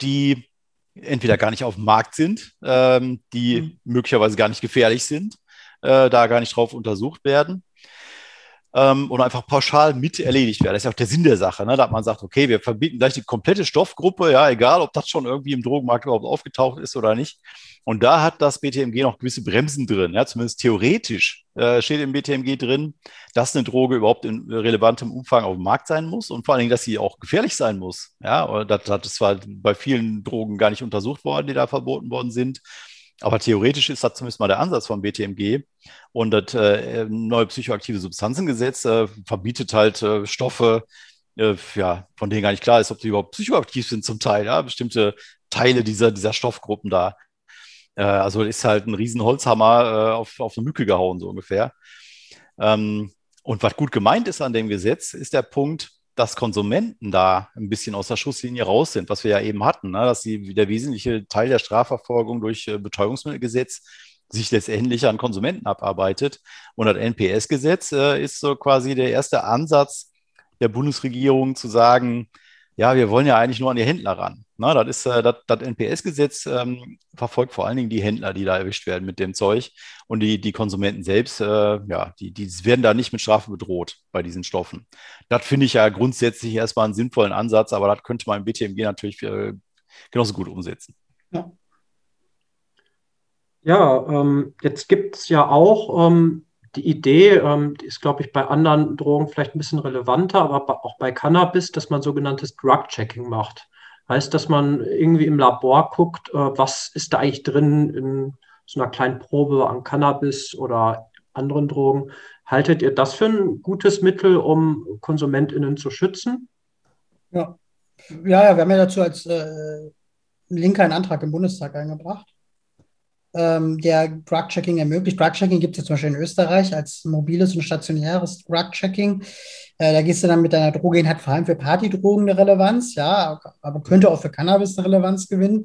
die entweder gar nicht auf dem Markt sind, ähm, die mhm. möglicherweise gar nicht gefährlich sind, äh, da gar nicht drauf untersucht werden ähm, und einfach pauschal mit erledigt werden. Das ist ja auch der Sinn der Sache, ne? dass man sagt, okay, wir verbieten gleich die komplette Stoffgruppe, ja, egal, ob das schon irgendwie im Drogenmarkt überhaupt aufgetaucht ist oder nicht. Und da hat das BTMG noch gewisse Bremsen drin, ja, zumindest theoretisch äh, steht im BTMG drin, dass eine Droge überhaupt in relevantem Umfang auf dem Markt sein muss und vor allen Dingen, dass sie auch gefährlich sein muss. Ja, das, das ist zwar bei vielen Drogen gar nicht untersucht worden, die da verboten worden sind. Aber theoretisch ist das zumindest mal der Ansatz vom BTMG. Und das äh, neue psychoaktive Substanzengesetz äh, verbietet halt äh, Stoffe, äh, ja, von denen gar nicht klar ist, ob die überhaupt psychoaktiv sind zum Teil, ja, bestimmte Teile dieser, dieser Stoffgruppen da. Äh, also ist halt ein riesen Holzhammer äh, auf, auf eine Mücke gehauen, so ungefähr. Ähm, und was gut gemeint ist an dem Gesetz, ist der Punkt, dass Konsumenten da ein bisschen aus der Schusslinie raus sind, was wir ja eben hatten, ne? dass die, der wesentliche Teil der Strafverfolgung durch äh, Betäubungsmittelgesetz sich letztendlich an Konsumenten abarbeitet. Und das NPS-Gesetz äh, ist so quasi der erste Ansatz der Bundesregierung zu sagen, ja, wir wollen ja eigentlich nur an die Händler ran. Na, das ist äh, das, NPS-Gesetz ähm, verfolgt vor allen Dingen die Händler, die da erwischt werden mit dem Zeug. Und die, die Konsumenten selbst, äh, ja, die, die werden da nicht mit Strafe bedroht bei diesen Stoffen. Das finde ich ja grundsätzlich erstmal einen sinnvollen Ansatz, aber das könnte man im BTMG natürlich äh, genauso gut umsetzen. Ja. Ja, ähm, jetzt gibt es ja auch ähm, die Idee, ähm, die ist, glaube ich, bei anderen Drogen vielleicht ein bisschen relevanter, aber auch bei Cannabis, dass man sogenanntes Drug-Checking macht. Heißt, dass man irgendwie im Labor guckt, äh, was ist da eigentlich drin in so einer kleinen Probe an Cannabis oder anderen Drogen. Haltet ihr das für ein gutes Mittel, um KonsumentInnen zu schützen? Ja, ja, ja wir haben ja dazu als äh, Linker einen Antrag im Bundestag eingebracht ähm, der Drug-Checking ermöglicht. Drug-Checking gibt es ja zum Beispiel in Österreich als mobiles und stationäres Drug-Checking. Äh, da gehst du dann mit deiner Droge hin, hat vor allem für Partydrogen eine Relevanz, ja, aber könnte auch für Cannabis eine Relevanz gewinnen.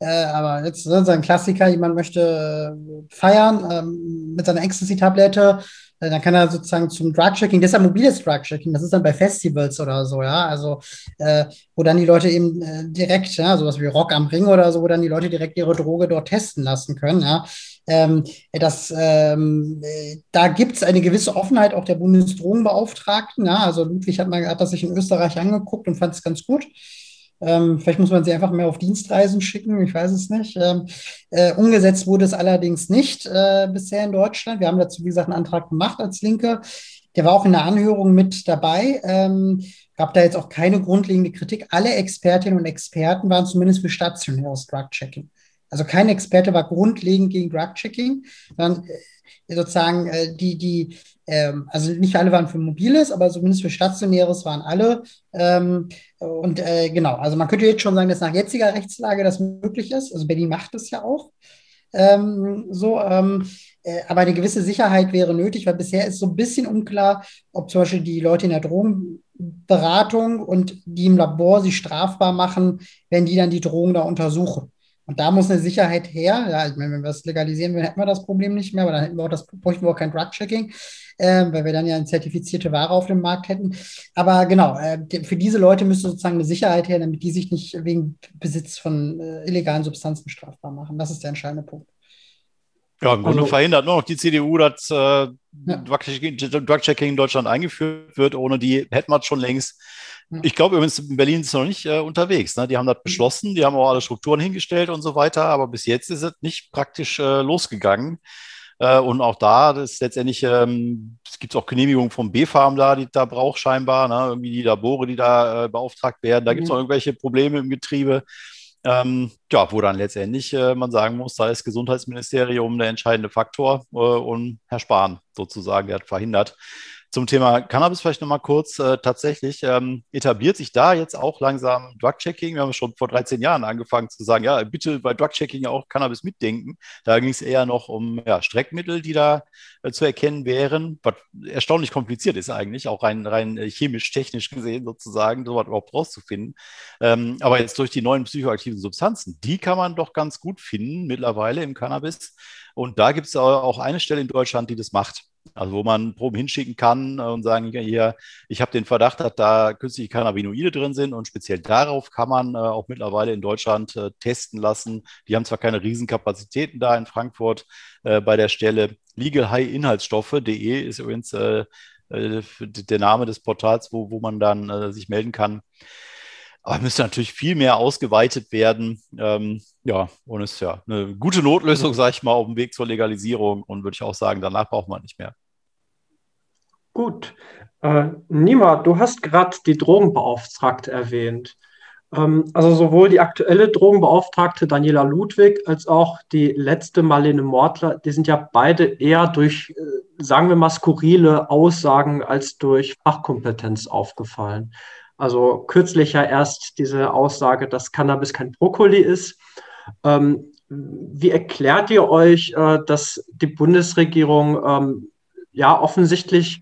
Äh, aber jetzt so ein Klassiker, jemand möchte äh, feiern ähm, mit seiner Ecstasy-Tablette, dann kann er sozusagen zum Drug-Checking, deshalb mobiles Drug-Checking, das ist dann bei Festivals oder so, ja, also äh, wo dann die Leute eben äh, direkt, ja, sowas wie Rock am Ring oder so, wo dann die Leute direkt ihre Droge dort testen lassen können, ja. Ähm, das, ähm, äh, da gibt es eine gewisse Offenheit auch der Bundesdrogenbeauftragten, ja, also Ludwig hat, mal, hat das sich in Österreich angeguckt und fand es ganz gut. Ähm, vielleicht muss man sie einfach mehr auf Dienstreisen schicken, ich weiß es nicht. Ähm, äh, umgesetzt wurde es allerdings nicht äh, bisher in Deutschland. Wir haben dazu, wie gesagt, einen Antrag gemacht als Linke. Der war auch in der Anhörung mit dabei. Ähm, gab da jetzt auch keine grundlegende Kritik. Alle Expertinnen und Experten waren zumindest für stationäres Drug-Checking. Also kein Experte war grundlegend gegen Drug-Checking, sondern äh, sozusagen äh, die, die ähm, also nicht alle waren für mobiles, aber zumindest für stationäres waren alle. Ähm, und äh, genau, also man könnte jetzt schon sagen, dass nach jetziger Rechtslage das möglich ist. Also Berlin macht es ja auch. Ähm, so, ähm, äh, aber eine gewisse Sicherheit wäre nötig, weil bisher ist so ein bisschen unklar, ob zum Beispiel die Leute in der Drogenberatung und die im Labor sie strafbar machen, wenn die dann die Drogen da untersuchen. Und da muss eine Sicherheit her. Ja, ich meine, wenn wir es legalisieren würden, hätten wir das Problem nicht mehr, aber dann hätten wir auch das, bräuchten wir auch kein Drug-Checking, äh, weil wir dann ja eine zertifizierte Ware auf dem Markt hätten. Aber genau, äh, für diese Leute müsste sozusagen eine Sicherheit her, damit die sich nicht wegen Besitz von äh, illegalen Substanzen strafbar machen. Das ist der entscheidende Punkt. Ja, im Grunde also, verhindert nur noch die CDU, dass äh, ja. Drug-Checking in Deutschland eingeführt wird. Ohne die hätten wir es schon längst ich glaube übrigens, in Berlin ist es noch nicht äh, unterwegs. Ne? Die haben das beschlossen, die haben auch alle Strukturen hingestellt und so weiter, aber bis jetzt ist es nicht praktisch äh, losgegangen. Äh, und auch da, das ist letztendlich, ähm, es gibt auch Genehmigungen vom B-Farm da, die da braucht scheinbar, ne? irgendwie die Labore, die da äh, beauftragt werden. Da gibt es mhm. auch irgendwelche Probleme im Getriebe. Ähm, ja, wo dann letztendlich äh, man sagen muss, da ist Gesundheitsministerium der entscheidende Faktor äh, und Herr Spahn sozusagen, der hat verhindert, zum Thema Cannabis vielleicht nochmal kurz. Äh, tatsächlich ähm, etabliert sich da jetzt auch langsam Drug-Checking. Wir haben schon vor 13 Jahren angefangen zu sagen, ja, bitte bei Drug-Checking auch Cannabis mitdenken. Da ging es eher noch um ja, Streckmittel, die da äh, zu erkennen wären, was erstaunlich kompliziert ist eigentlich, auch rein, rein äh, chemisch-technisch gesehen sozusagen, sowas überhaupt rauszufinden. Ähm, aber jetzt durch die neuen psychoaktiven Substanzen, die kann man doch ganz gut finden mittlerweile im Cannabis. Und da gibt es auch eine Stelle in Deutschland, die das macht. Also wo man Proben hinschicken kann und sagen, hier, ich habe den Verdacht, dass da künstliche Cannabinoide drin sind und speziell darauf kann man äh, auch mittlerweile in Deutschland äh, testen lassen. Die haben zwar keine Riesenkapazitäten da in Frankfurt äh, bei der Stelle. legalhighinhaltsstoffe.de ist übrigens äh, äh, der Name des Portals, wo, wo man dann äh, sich melden kann. Aber müsste natürlich viel mehr ausgeweitet werden. Ähm, ja, und ist ja eine gute Notlösung, sage ich mal, auf dem Weg zur Legalisierung. Und würde ich auch sagen, danach braucht man nicht mehr. Gut. Äh, Nima, du hast gerade die Drogenbeauftragte erwähnt. Ähm, also sowohl die aktuelle Drogenbeauftragte Daniela Ludwig als auch die letzte Marlene Mortler, die sind ja beide eher durch, äh, sagen wir mal, skurrile Aussagen als durch Fachkompetenz aufgefallen. Also kürzlich ja erst diese Aussage, dass Cannabis kein Brokkoli ist. Ähm, wie erklärt ihr euch, äh, dass die Bundesregierung ähm, ja offensichtlich,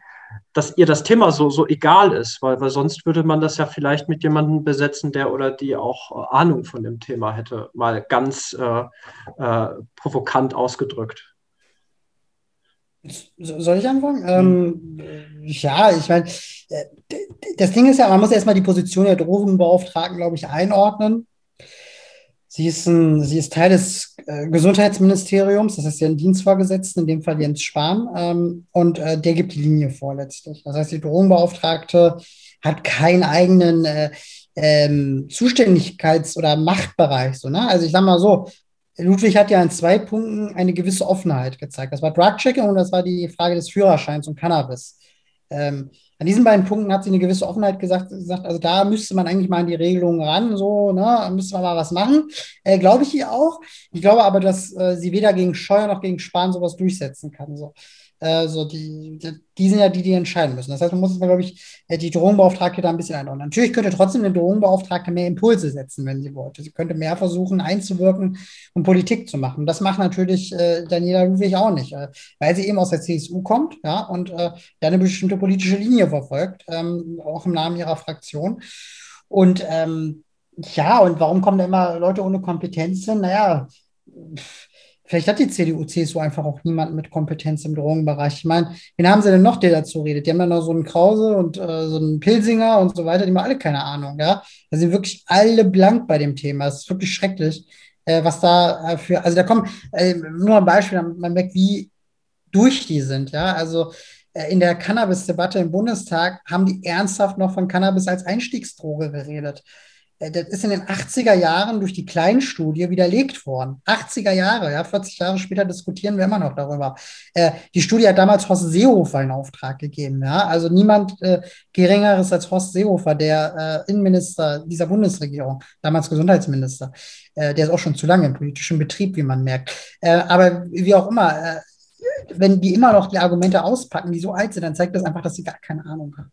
dass ihr das Thema so, so egal ist? Weil, weil sonst würde man das ja vielleicht mit jemandem besetzen, der oder die auch äh, Ahnung von dem Thema hätte, mal ganz äh, äh provokant ausgedrückt. Soll ich anfangen? Ähm, ja, ich meine, äh, das Ding ist ja, man muss erstmal die Position der Drogenbeauftragten, glaube ich, einordnen. Sie ist, ein, sie ist Teil des äh, Gesundheitsministeriums, das heißt ja ein Dienstvorgesetzten, in dem Fall Jens Spahn, ähm, und äh, der gibt die Linie vor letztlich. Das heißt, die Drogenbeauftragte hat keinen eigenen äh, ähm, Zuständigkeits- oder Machtbereich. So, ne? Also ich sage mal so, Ludwig hat ja in zwei Punkten eine gewisse Offenheit gezeigt. Das war Drug-Checking und das war die Frage des Führerscheins und Cannabis. Ähm, an diesen beiden Punkten hat sie eine gewisse Offenheit gesagt, gesagt, also da müsste man eigentlich mal an die Regelungen ran, so, ne, müsste man mal was machen. Äh, glaube ich ihr auch. Ich glaube aber, dass äh, sie weder gegen Steuer noch gegen Sparen sowas durchsetzen kann. So. Äh, so die, die, sind ja die, die entscheiden müssen. Das heißt, man muss glaube ich, äh, die Drogenbeauftragte da ein bisschen einordnen. Natürlich könnte trotzdem eine Drogenbeauftragte mehr Impulse setzen, wenn sie wollte. Sie könnte mehr versuchen, einzuwirken und Politik zu machen. Das macht natürlich äh, Daniela Ludwig auch nicht, äh, weil sie eben aus der CSU kommt ja, und äh, eine bestimmte politische Linie verfolgt, ähm, auch im Namen ihrer Fraktion. Und ähm, ja, und warum kommen da immer Leute ohne Kompetenz hin? Naja, pff, Vielleicht hat die CDU, CSU einfach auch niemanden mit Kompetenz im Drogenbereich. Ich meine, wen haben sie denn noch, der dazu redet? Die haben ja noch so einen Krause und äh, so einen Pilsinger und so weiter, die haben alle keine Ahnung, ja. Da sind wirklich alle blank bei dem Thema. Es ist wirklich schrecklich, äh, was da äh, für, also da kommen, äh, nur ein Beispiel, man merkt, wie durch die sind, ja. Also äh, in der Cannabis-Debatte im Bundestag haben die ernsthaft noch von Cannabis als Einstiegsdroge geredet. Äh, das ist in den 80er Jahren durch die Kleinstudie widerlegt worden. 80er Jahre, ja, 40 Jahre später diskutieren wir immer noch darüber. Äh, die Studie hat damals Horst Seehofer in Auftrag gegeben, ja. Also niemand äh, Geringeres als Horst Seehofer, der äh, Innenminister dieser Bundesregierung, damals Gesundheitsminister. Äh, der ist auch schon zu lange im politischen Betrieb, wie man merkt. Äh, aber wie auch immer, wenn die immer noch die Argumente auspacken, die so alt sind, dann zeigt das einfach, dass sie gar keine Ahnung haben.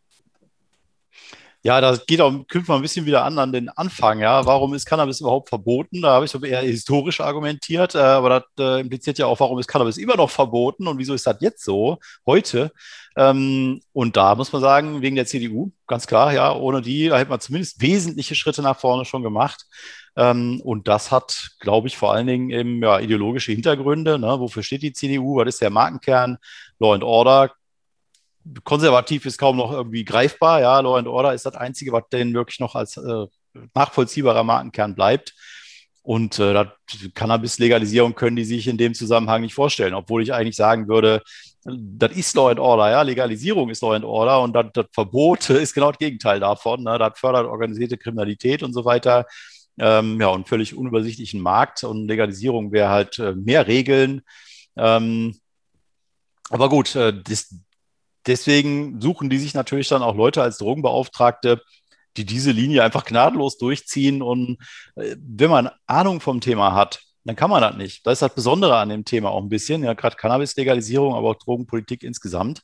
Ja, das geht auch, knüpft mal ein bisschen wieder an an den Anfang. Ja, warum ist Cannabis überhaupt verboten? Da habe ich eher historisch argumentiert, äh, aber das äh, impliziert ja auch, warum ist Cannabis immer noch verboten und wieso ist das jetzt so, heute? Ähm, und da muss man sagen, wegen der CDU, ganz klar, ja, ohne die, hätte man zumindest wesentliche Schritte nach vorne schon gemacht. Ähm, und das hat, glaube ich, vor allen Dingen eben ja, ideologische Hintergründe. Ne? Wofür steht die CDU? Was ist der Markenkern? Law and Order. Konservativ ist kaum noch irgendwie greifbar. Ja, Law and Order ist das Einzige, was denen wirklich noch als äh, nachvollziehbarer Markenkern bleibt. Und äh, Cannabis-Legalisierung können die sich in dem Zusammenhang nicht vorstellen, obwohl ich eigentlich sagen würde, das ist Law and Order, ja, Legalisierung ist Law and Order und das, das Verbot [laughs] ist genau das Gegenteil davon. Ne? Das fördert organisierte Kriminalität und so weiter. Ähm, ja, und völlig unübersichtlichen Markt und Legalisierung wäre halt äh, mehr Regeln. Ähm, aber gut, äh, das, deswegen suchen die sich natürlich dann auch Leute als Drogenbeauftragte, die diese Linie einfach gnadenlos durchziehen. Und äh, wenn man Ahnung vom Thema hat, dann kann man das nicht. Das ist das Besondere an dem Thema auch ein bisschen, ja, gerade Cannabis-Legalisierung, aber auch Drogenpolitik insgesamt.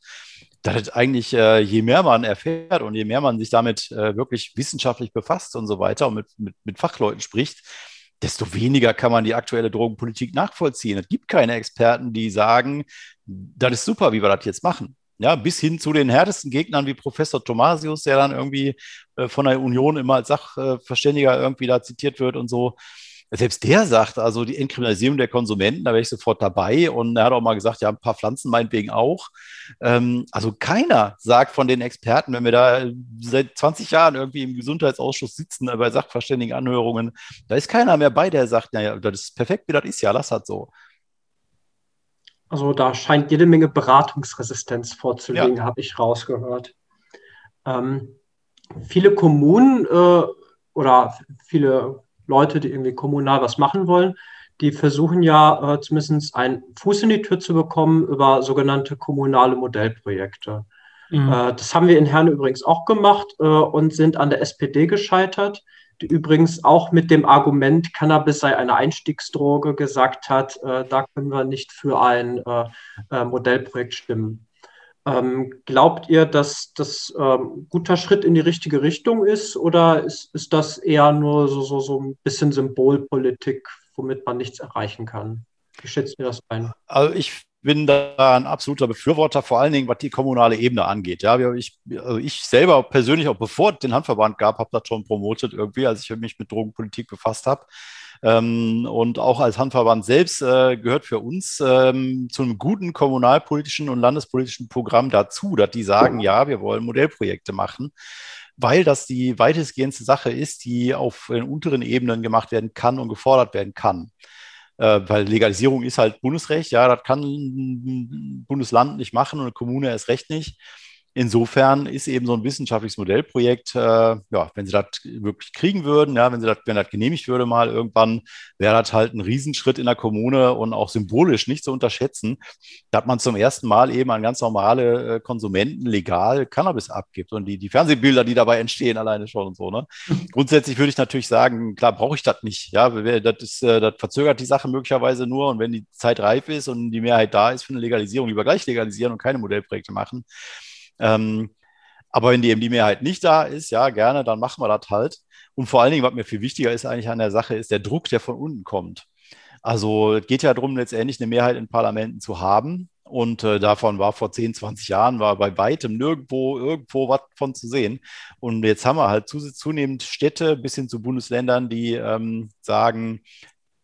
Dass eigentlich, äh, je mehr man erfährt und je mehr man sich damit äh, wirklich wissenschaftlich befasst und so weiter und mit, mit, mit Fachleuten spricht, desto weniger kann man die aktuelle Drogenpolitik nachvollziehen. Es gibt keine Experten, die sagen, das ist super, wie wir das jetzt machen. Ja, bis hin zu den härtesten Gegnern wie Professor Thomasius, der dann irgendwie äh, von der Union immer als Sachverständiger irgendwie da zitiert wird und so. Selbst der sagt, also die Entkriminalisierung der Konsumenten, da wäre ich sofort dabei. Und er hat auch mal gesagt, ja, ein paar Pflanzen meinetwegen auch. Ähm, also keiner sagt von den Experten, wenn wir da seit 20 Jahren irgendwie im Gesundheitsausschuss sitzen, bei Sachverständigenanhörungen, da ist keiner mehr bei, der sagt, naja, das ist perfekt, wie das ist, ja, lass halt so. Also da scheint jede Menge Beratungsresistenz vorzulegen, ja. habe ich rausgehört. Ähm, viele Kommunen äh, oder viele Leute, die irgendwie kommunal was machen wollen, die versuchen ja äh, zumindest einen Fuß in die Tür zu bekommen über sogenannte kommunale Modellprojekte. Mhm. Äh, das haben wir in Herne übrigens auch gemacht äh, und sind an der SPD gescheitert übrigens auch mit dem Argument, Cannabis sei eine Einstiegsdroge, gesagt hat, äh, da können wir nicht für ein äh, äh, Modellprojekt stimmen. Ähm, glaubt ihr, dass das ähm, guter Schritt in die richtige Richtung ist oder ist, ist das eher nur so, so, so ein bisschen Symbolpolitik, womit man nichts erreichen kann? Wie schätzt ihr das ein? Also ich bin da ein absoluter Befürworter, vor allen Dingen, was die kommunale Ebene angeht. Ja, ich, also ich selber persönlich, auch bevor es den Handverband gab, habe das schon promotet irgendwie, als ich mich mit Drogenpolitik befasst habe. Ähm, und auch als Handverband selbst äh, gehört für uns ähm, zu einem guten kommunalpolitischen und landespolitischen Programm dazu, dass die sagen, ja, wir wollen Modellprojekte machen weil das die weitestgehendste Sache ist, die auf den unteren Ebenen gemacht werden kann und gefordert werden kann äh, weil Legalisierung ist halt Bundesrecht, ja, das kann ein Bundesland nicht machen und eine Kommune erst recht nicht. Insofern ist eben so ein wissenschaftliches Modellprojekt, äh, ja, wenn sie das wirklich kriegen würden, ja, wenn sie das, wenn das genehmigt würde mal irgendwann, wäre das halt ein Riesenschritt in der Kommune und auch symbolisch nicht zu unterschätzen, dass man zum ersten Mal eben an ganz normale äh, Konsumenten legal Cannabis abgibt und die, die Fernsehbilder, die dabei entstehen, alleine schon und so. Ne? Grundsätzlich würde ich natürlich sagen, klar brauche ich das nicht. Ja, das, ist, äh, das verzögert die Sache möglicherweise nur und wenn die Zeit reif ist und die Mehrheit da ist für eine Legalisierung, lieber gleich legalisieren und keine Modellprojekte machen. Ähm, aber wenn die eben die Mehrheit nicht da ist, ja, gerne, dann machen wir das halt. Und vor allen Dingen, was mir viel wichtiger ist eigentlich an der Sache, ist der Druck, der von unten kommt. Also es geht ja darum, letztendlich eine Mehrheit in Parlamenten zu haben. Und äh, davon war vor 10, 20 Jahren, war bei weitem nirgendwo irgendwo was von zu sehen. Und jetzt haben wir halt zunehmend Städte bis hin zu Bundesländern, die ähm, sagen,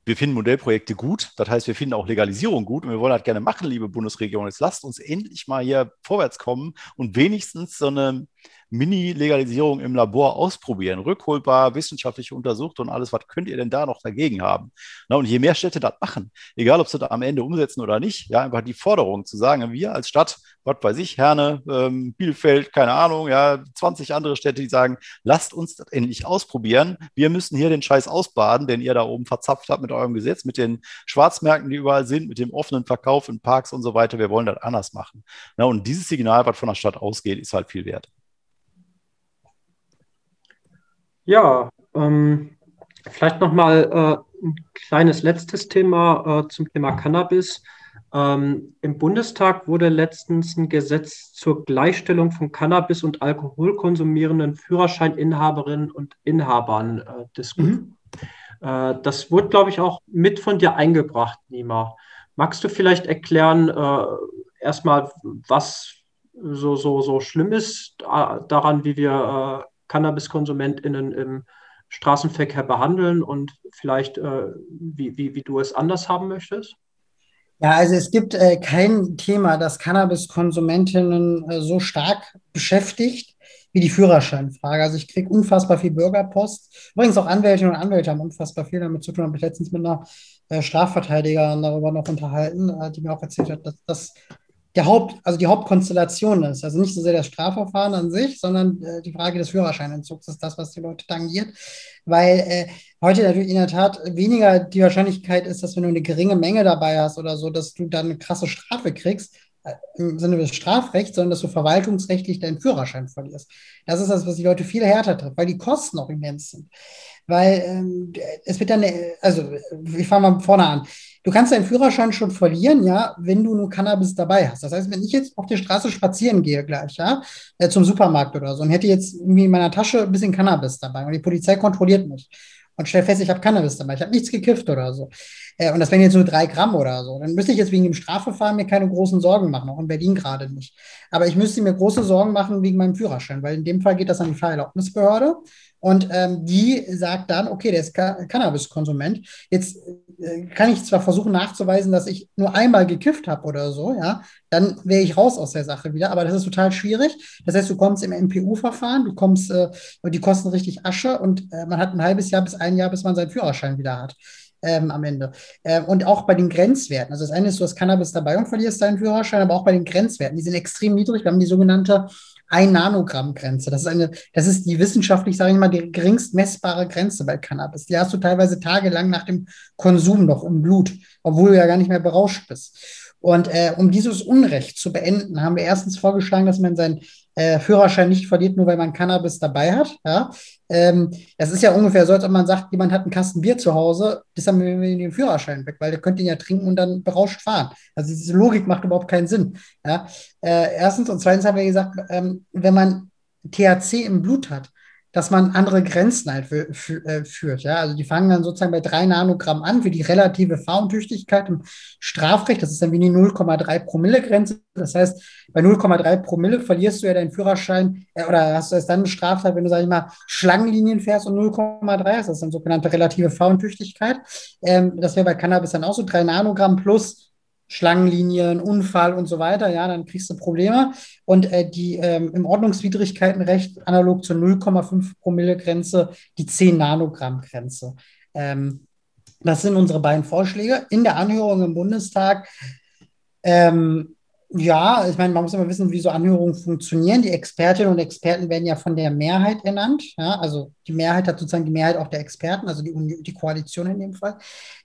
wir finden Modellprojekte gut. Das heißt, wir finden auch Legalisierung gut und wir wollen das gerne machen, liebe Bundesregierung. Jetzt lasst uns endlich mal hier vorwärts kommen und wenigstens so eine Mini-Legalisierung im Labor ausprobieren, rückholbar, wissenschaftlich untersucht und alles, was könnt ihr denn da noch dagegen haben? Na, und je mehr Städte das machen, egal ob sie das am Ende umsetzen oder nicht, ja, einfach die Forderung zu sagen, wir als Stadt, was weiß ich, Herne, ähm, Bielefeld, keine Ahnung, ja, 20 andere Städte, die sagen, lasst uns das endlich ausprobieren. Wir müssen hier den Scheiß ausbaden, den ihr da oben verzapft habt mit eurem Gesetz, mit den Schwarzmärkten, die überall sind, mit dem offenen Verkauf in Parks und so weiter. Wir wollen das anders machen. Na, und dieses Signal, was von der Stadt ausgeht, ist halt viel wert. Ja, ähm, vielleicht nochmal äh, ein kleines letztes Thema äh, zum Thema Cannabis. Ähm, Im Bundestag wurde letztens ein Gesetz zur Gleichstellung von Cannabis und alkoholkonsumierenden Führerscheininhaberinnen und Inhabern äh, diskutiert. Mhm. Äh, das wurde, glaube ich, auch mit von dir eingebracht, Nima. Magst du vielleicht erklären, äh, erstmal, was so, so, so schlimm ist daran, wie wir äh, CannabiskonsumentInnen im Straßenverkehr behandeln und vielleicht, äh, wie, wie, wie du es anders haben möchtest? Ja, also es gibt äh, kein Thema, das Cannabiskonsumentinnen äh, so stark beschäftigt wie die Führerscheinfrage. Also ich kriege unfassbar viel Bürgerpost. Übrigens auch Anwältinnen und Anwälte haben unfassbar viel damit zu tun. Habe ich letztens mit einer äh, Strafverteidigerin darüber noch unterhalten, äh, die mir auch erzählt hat, dass das der Haupt, also die Hauptkonstellation ist. Also nicht so sehr das Strafverfahren an sich, sondern äh, die Frage des Führerscheinentzugs ist das, was die Leute tangiert. Weil äh, heute natürlich in der Tat weniger die Wahrscheinlichkeit ist, dass wenn du eine geringe Menge dabei hast oder so, dass du dann eine krasse Strafe kriegst, äh, im Sinne des Strafrechts, sondern dass du verwaltungsrechtlich deinen Führerschein verlierst. Das ist das, was die Leute viel härter trifft, weil die Kosten auch immens sind. Weil ähm, es wird dann, also ich fange mal vorne an. Du kannst deinen Führerschein schon verlieren, ja, wenn du nur Cannabis dabei hast. Das heißt, wenn ich jetzt auf der Straße spazieren gehe gleich, ja, äh, zum Supermarkt oder so und hätte jetzt irgendwie in meiner Tasche ein bisschen Cannabis dabei und die Polizei kontrolliert mich und stell fest, ich habe Cannabis dabei, ich habe nichts gekifft oder so. Äh, und das wären jetzt nur drei Gramm oder so. Dann müsste ich jetzt wegen dem Strafverfahren mir keine großen Sorgen machen, auch in Berlin gerade nicht. Aber ich müsste mir große Sorgen machen wegen meinem Führerschein, weil in dem Fall geht das an die Fahrerlaubnisbehörde und ähm, die sagt dann, okay, der ist Cannabiskonsument. Jetzt äh, kann ich zwar versuchen nachzuweisen, dass ich nur einmal gekifft habe oder so, ja, dann wäre ich raus aus der Sache wieder, aber das ist total schwierig. Das heißt, du kommst im MPU-Verfahren, du kommst, äh, die kosten richtig Asche und äh, man hat ein halbes Jahr bis ein Jahr, bis man seinen Führerschein wieder hat. Ähm, am Ende. Ähm, und auch bei den Grenzwerten. Also das eine ist, du hast Cannabis dabei und verlierst deinen Führerschein, aber auch bei den Grenzwerten. Die sind extrem niedrig. Wir haben die sogenannte ein Nanogramm Grenze. Das ist eine, das ist die wissenschaftlich, sage ich mal, die geringst messbare Grenze bei Cannabis. Die hast du teilweise tagelang nach dem Konsum noch im Blut, obwohl du ja gar nicht mehr berauscht bist. Und äh, um dieses Unrecht zu beenden, haben wir erstens vorgeschlagen, dass man seinen äh, Führerschein nicht verliert, nur weil man Cannabis dabei hat. Ja? Ähm, das ist ja ungefähr so, als ob man sagt, jemand hat einen Kasten Bier zu Hause, das haben wir den Führerschein weg, weil der könnte ihn ja trinken und dann berauscht fahren. Also diese Logik macht überhaupt keinen Sinn. Ja? Äh, erstens und zweitens haben wir gesagt, ähm, wenn man THC im Blut hat, dass man andere Grenzen halt äh, führt. Ja? Also die fangen dann sozusagen bei drei Nanogramm an für die relative Fahruntüchtigkeit im Strafrecht. Das ist dann wie die 0,3 Promille Grenze. Das heißt, bei 0,3 Promille verlierst du ja deinen Führerschein äh, oder hast du es dann eine Straftat, wenn du, sag ich mal, Schlangenlinien fährst und 0,3 hast. Das ist dann sogenannte relative Fahruntüchtigkeit. Ähm, das wäre bei Cannabis dann auch so drei Nanogramm plus Schlangenlinien, Unfall und so weiter, ja, dann kriegst du Probleme. Und äh, die ähm, im Ordnungswidrigkeitenrecht analog zur 0,5 Promille-Grenze die 10 Nanogramm-Grenze. Ähm, das sind unsere beiden Vorschläge. In der Anhörung im Bundestag ähm, ja, ich meine, man muss immer wissen, wie so Anhörungen funktionieren. Die Expertinnen und Experten werden ja von der Mehrheit ernannt. Ja, also die Mehrheit hat sozusagen die Mehrheit auch der Experten, also die, die Koalition in dem Fall.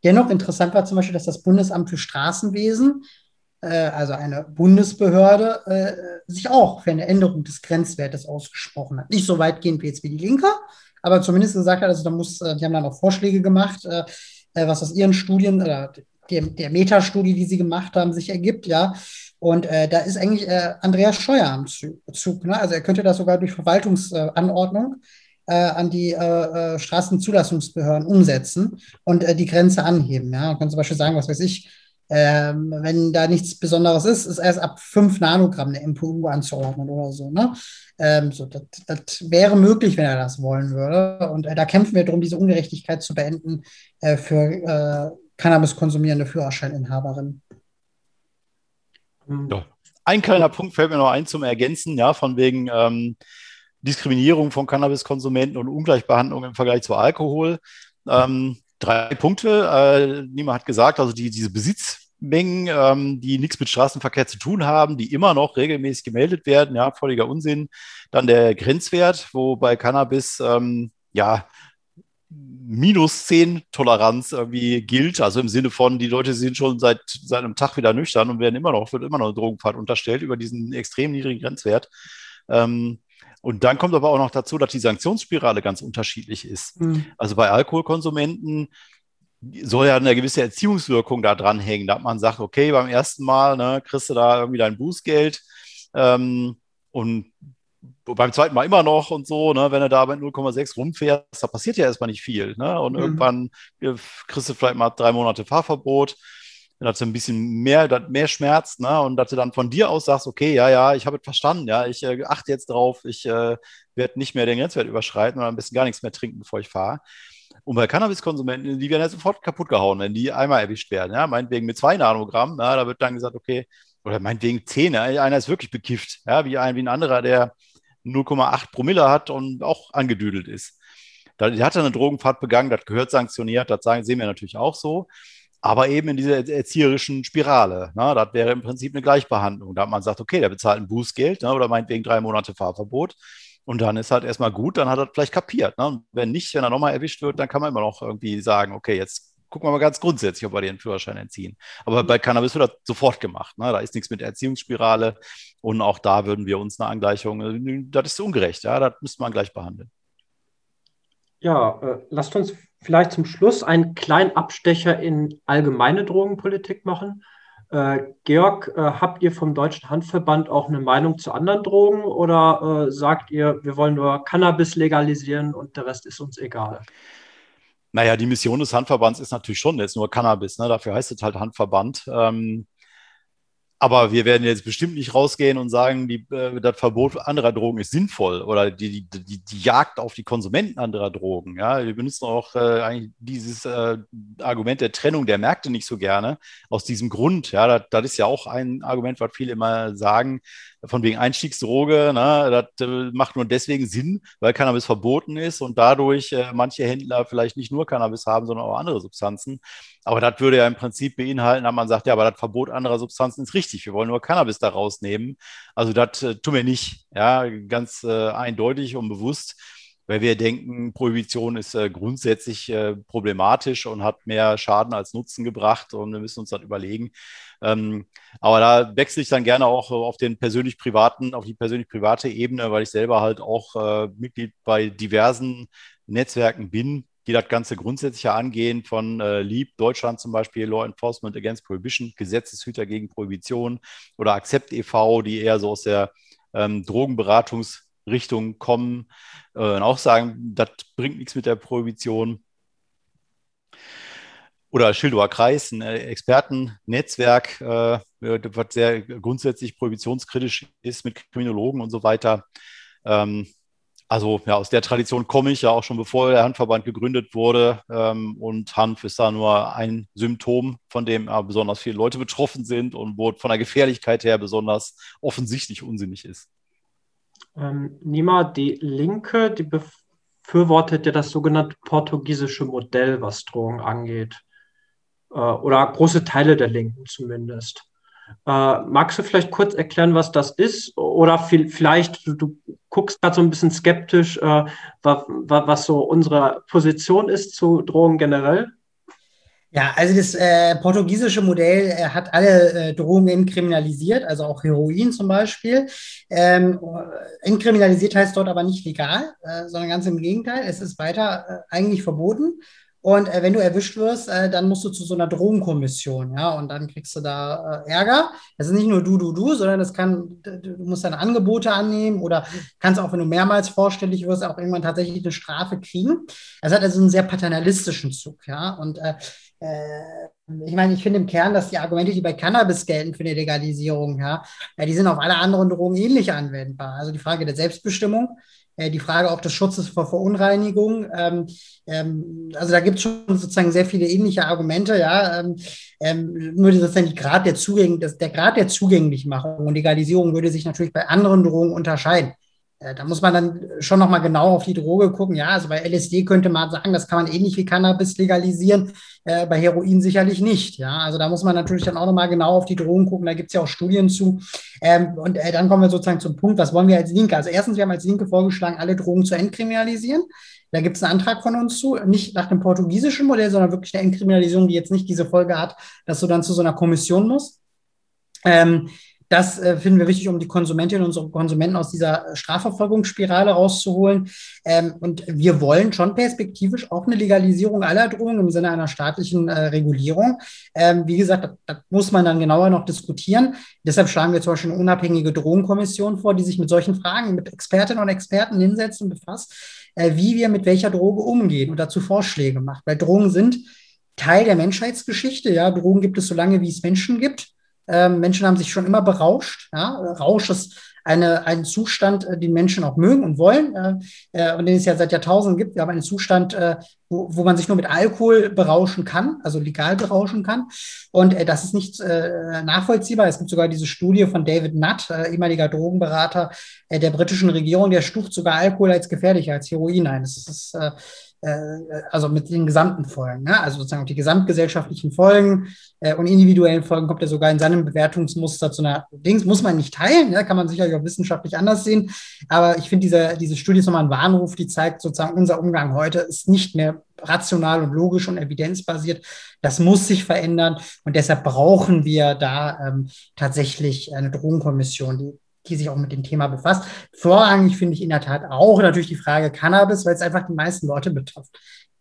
Dennoch interessant war zum Beispiel, dass das Bundesamt für Straßenwesen, äh, also eine Bundesbehörde, äh, sich auch für eine Änderung des Grenzwertes ausgesprochen hat. Nicht so weitgehend wie jetzt wie die Linke, aber zumindest gesagt hat, also da muss, äh, die haben dann auch Vorschläge gemacht, äh, äh, was aus ihren Studien oder der, der Metastudie, die sie gemacht haben, sich ergibt, ja. Und äh, da ist eigentlich äh, Andreas Scheuer am Zug. Ne? Also er könnte das sogar durch Verwaltungsanordnung äh, an die äh, äh, Straßenzulassungsbehörden umsetzen und äh, die Grenze anheben. Ja? Man kann zum Beispiel sagen, was weiß ich, ähm, wenn da nichts Besonderes ist, ist erst ab 5 Nanogramm eine MPU anzuordnen oder so. Ne? Ähm, so das, das, wäre möglich, wenn er das wollen würde. Und da kämpfen wir darum, diese Ungerechtigkeit zu beenden für Cannabis konsumierende Führerscheininhaberinnen. Ja. Ein kleiner Punkt fällt mir noch ein zum Ergänzen, ja, von wegen ähm, Diskriminierung von Cannabiskonsumenten und Ungleichbehandlung im Vergleich zu Alkohol. Ähm, drei Punkte. Äh, Niemand hat gesagt, also die, diese Besitzmengen, ähm, die nichts mit Straßenverkehr zu tun haben, die immer noch regelmäßig gemeldet werden, ja, völliger Unsinn. Dann der Grenzwert, wo bei Cannabis ähm, ja minus 10 Toleranz irgendwie gilt. Also im Sinne von, die Leute sind schon seit, seit einem Tag wieder nüchtern und werden immer noch, wird immer noch eine Drogenfahrt unterstellt über diesen extrem niedrigen Grenzwert. Ähm, und dann kommt aber auch noch dazu, dass die Sanktionsspirale ganz unterschiedlich ist. Mhm. Also bei Alkoholkonsumenten soll ja eine gewisse Erziehungswirkung da dran hängen, dass man sagt, okay, beim ersten Mal ne, kriegst du da irgendwie dein Bußgeld ähm, und beim zweiten Mal immer noch und so, ne, wenn du da mit 0,6 rumfährst, da passiert ja erstmal nicht viel. Ne? Und mhm. irgendwann kriegst du vielleicht mal drei Monate Fahrverbot. dass du ein bisschen mehr, mehr schmerzt, ne? Und dass du dann von dir aus sagst, okay, ja, ja, ich habe es verstanden, ja, ich äh, achte jetzt drauf, ich äh, werde nicht mehr den Grenzwert überschreiten oder ein bisschen gar nichts mehr trinken, bevor ich fahre. Und bei Cannabiskonsumenten, die werden ja sofort kaputt gehauen, wenn die einmal erwischt werden. Ja, meinetwegen mit zwei Nanogramm, ja, da wird dann gesagt, okay, oder meinetwegen zehn, einer ist wirklich bekifft, ja, wie ein, wie ein anderer, der 0,8 Promille hat und auch angedüdelt ist. Da, hat eine Drogenfahrt begangen, das gehört sanktioniert, das sehen wir natürlich auch so aber eben in dieser erzieherischen Spirale. Ne? Das wäre im Prinzip eine Gleichbehandlung. Da hat man sagt, okay, der bezahlt ein Bußgeld ne? oder meinetwegen drei Monate Fahrverbot. Und dann ist halt erstmal gut, dann hat er vielleicht kapiert. Ne? wenn nicht, wenn er nochmal erwischt wird, dann kann man immer noch irgendwie sagen, okay, jetzt gucken wir mal ganz grundsätzlich, ob wir den Führerschein entziehen. Aber bei Cannabis wird das sofort gemacht. Ne? Da ist nichts mit Erziehungsspirale. Und auch da würden wir uns eine Angleichung, das ist ungerecht, ja, das müsste man gleich behandeln. Ja, äh, lasst uns vielleicht zum Schluss einen kleinen Abstecher in allgemeine Drogenpolitik machen. Äh, Georg, äh, habt ihr vom Deutschen Handverband auch eine Meinung zu anderen Drogen oder äh, sagt ihr, wir wollen nur Cannabis legalisieren und der Rest ist uns egal? Naja, die Mission des Handverbands ist natürlich schon jetzt nur Cannabis. Ne? Dafür heißt es halt Handverband. Ähm, aber wir werden jetzt bestimmt nicht rausgehen und sagen, die, äh, das Verbot anderer Drogen ist sinnvoll oder die, die, die, Jagd auf die Konsumenten anderer Drogen. Ja? Wir benutzen auch äh, eigentlich dieses äh, Argument der Trennung der Märkte nicht so gerne aus diesem Grund. Ja, das, das ist ja auch ein Argument, was viele immer sagen, von wegen Einstiegsdroge, ne, das äh, macht nur deswegen Sinn, weil Cannabis verboten ist und dadurch äh, manche Händler vielleicht nicht nur Cannabis haben, sondern auch andere Substanzen. Aber das würde ja im Prinzip beinhalten, dass man sagt, ja, aber das Verbot anderer Substanzen ist richtig. Wir wollen nur Cannabis da rausnehmen. Also das äh, tun wir nicht, ja, ganz äh, eindeutig und bewusst weil wir denken, Prohibition ist äh, grundsätzlich äh, problematisch und hat mehr Schaden als Nutzen gebracht und wir müssen uns das überlegen. Ähm, aber da wechsle ich dann gerne auch auf den persönlich privaten, auf die persönlich private Ebene, weil ich selber halt auch äh, Mitglied bei diversen Netzwerken bin, die das Ganze grundsätzlicher angehen, von äh, LEAP, Deutschland zum Beispiel, Law Enforcement Against Prohibition, Gesetzeshüter gegen Prohibition oder Accept e.V., die eher so aus der ähm, Drogenberatungs- Richtung kommen äh, und auch sagen, das bringt nichts mit der Prohibition. Oder Schildower Kreis, ein Expertennetzwerk, äh, was sehr grundsätzlich prohibitionskritisch ist mit Kriminologen und so weiter. Ähm, also ja, aus der Tradition komme ich ja auch schon bevor der Handverband gegründet wurde. Ähm, und Hanf ist da nur ein Symptom, von dem ja, besonders viele Leute betroffen sind und wo von der Gefährlichkeit her besonders offensichtlich unsinnig ist. Ähm, Nima, die Linke, die befürwortet ja das sogenannte portugiesische Modell, was Drogen angeht. Äh, oder große Teile der Linken zumindest. Äh, magst du vielleicht kurz erklären, was das ist? Oder viel, vielleicht, du, du guckst gerade so ein bisschen skeptisch, äh, was, was so unsere Position ist zu Drogen generell? Ja, also das äh, portugiesische Modell äh, hat alle äh, Drogen entkriminalisiert, also auch Heroin zum Beispiel. Ähm, entkriminalisiert heißt dort aber nicht legal, äh, sondern ganz im Gegenteil, es ist weiter äh, eigentlich verboten. Und äh, wenn du erwischt wirst, äh, dann musst du zu so einer Drogenkommission, ja, und dann kriegst du da äh, Ärger. Das ist nicht nur du, du, du, sondern das kann, du musst dann Angebote annehmen oder kannst auch, wenn du mehrmals vorstellig wirst, auch irgendwann tatsächlich eine Strafe kriegen. Es hat also einen sehr paternalistischen Zug, ja. Und äh, äh, ich meine, ich finde im Kern, dass die Argumente, die bei Cannabis gelten für eine Legalisierung, ja, ja, die sind auf alle anderen Drogen ähnlich anwendbar. Also die Frage der Selbstbestimmung, äh, die Frage auch des Schutzes vor Verunreinigung. Ähm, ähm, also da gibt es schon sozusagen sehr viele ähnliche Argumente, ja. Ähm, ähm nur sozusagen Grad der Zugäng der Grad der Zugänglichmachung und Legalisierung würde sich natürlich bei anderen Drogen unterscheiden. Äh, da muss man dann schon nochmal genau auf die Droge gucken. Ja, also bei LSD könnte man sagen, das kann man ähnlich wie Cannabis legalisieren, äh, bei Heroin sicherlich nicht. Ja, also da muss man natürlich dann auch nochmal genau auf die Drogen gucken. Da gibt es ja auch Studien zu. Ähm, und äh, dann kommen wir sozusagen zum Punkt, was wollen wir als Linke? Also erstens, wir haben als Linke vorgeschlagen, alle Drogen zu entkriminalisieren. Da gibt es einen Antrag von uns zu, nicht nach dem portugiesischen Modell, sondern wirklich eine Entkriminalisierung, die jetzt nicht diese Folge hat, dass du dann zu so einer Kommission musst. Ähm, das äh, finden wir wichtig, um die Konsumentinnen und unsere Konsumenten aus dieser Strafverfolgungsspirale rauszuholen. Ähm, und wir wollen schon perspektivisch auch eine Legalisierung aller Drogen im Sinne einer staatlichen äh, Regulierung. Ähm, wie gesagt, das, das, muss man dann genauer noch diskutieren. Deshalb schlagen wir zum Beispiel eine unabhängige Drogenkommission vor, die sich mit solchen Fragen mit Expertinnen und Experten hinsetzt und befasst, äh, wie wir mit welcher Droge umgehen und dazu Vorschläge macht. Weil Drogen sind Teil der Menschheitsgeschichte. Ja, Drogen gibt es so lange, wie es Menschen gibt. Ähm, Menschen haben sich schon immer berauscht. Ja? Rausch ist eine, einen Zustand, äh, den Menschen auch mögen und wollen äh, äh, und den es ja seit Jahrtausenden gibt. Wir haben einen Zustand, äh, wo, wo man sich nur mit Alkohol berauschen kann, also legal berauschen kann. Und äh, das ist nicht äh, nachvollziehbar. Es gibt sogar diese Studie von David Nutt, äh, ehemaliger Drogenberater äh, der britischen Regierung, der stuft sogar Alkohol als gefährlicher als Heroin ein. Das ist äh, also mit den gesamten Folgen, ne? also sozusagen die gesamtgesellschaftlichen Folgen äh, und individuellen Folgen kommt er sogar in seinem Bewertungsmuster zu einer Dings, muss man nicht teilen, ja? kann man sicherlich auch wissenschaftlich anders sehen, aber ich finde, diese, diese Studie ist nochmal ein Warnruf, die zeigt sozusagen, unser Umgang heute ist nicht mehr rational und logisch und evidenzbasiert. Das muss sich verändern und deshalb brauchen wir da ähm, tatsächlich eine Drogenkommission, die die sich auch mit dem Thema befasst. Vorrangig finde ich in der Tat auch natürlich die Frage Cannabis, weil es einfach die meisten Leute betrifft.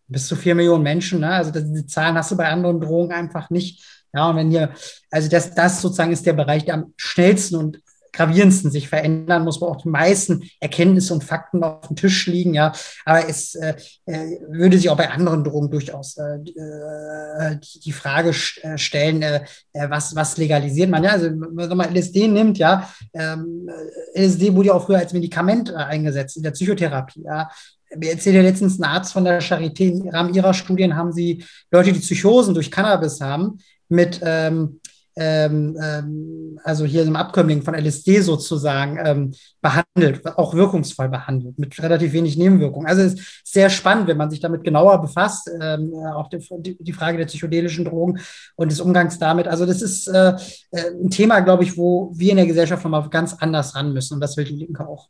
Bis zu vier Millionen Menschen, ne? also diese Zahlen hast du bei anderen Drogen einfach nicht. Ja, und wenn hier, also das, das sozusagen ist der Bereich, der am schnellsten und gravierendsten sich verändern muss, wo auch die meisten Erkenntnisse und Fakten auf dem Tisch liegen, ja. Aber es äh, äh würde sich auch bei anderen Drogen durchaus äh, äh die Frage äh, stellen, äh, was, was legalisiert man, ja. Also wenn man LSD nimmt, ja, ähm, LSD wurde ja auch früher als Medikament eingesetzt in der Psychotherapie, ja. Mir erzählt ja letztens ein Arzt von der Charité, im Rahmen ihrer Studien haben sie Leute, die Psychosen durch Cannabis haben, mit ähm, ähm, ähm, also hier im Abkömmling von LSD sozusagen ähm, behandelt, auch wirkungsvoll behandelt, mit relativ wenig Nebenwirkungen. Also es ist sehr spannend, wenn man sich damit genauer befasst, ähm, auch die, die, Frage der psychedelischen Drogen und des Umgangs damit. Also das ist äh, äh, ein Thema, glaube ich, wo wir in der Gesellschaft nochmal ganz anders ran müssen und das will die Linke auch.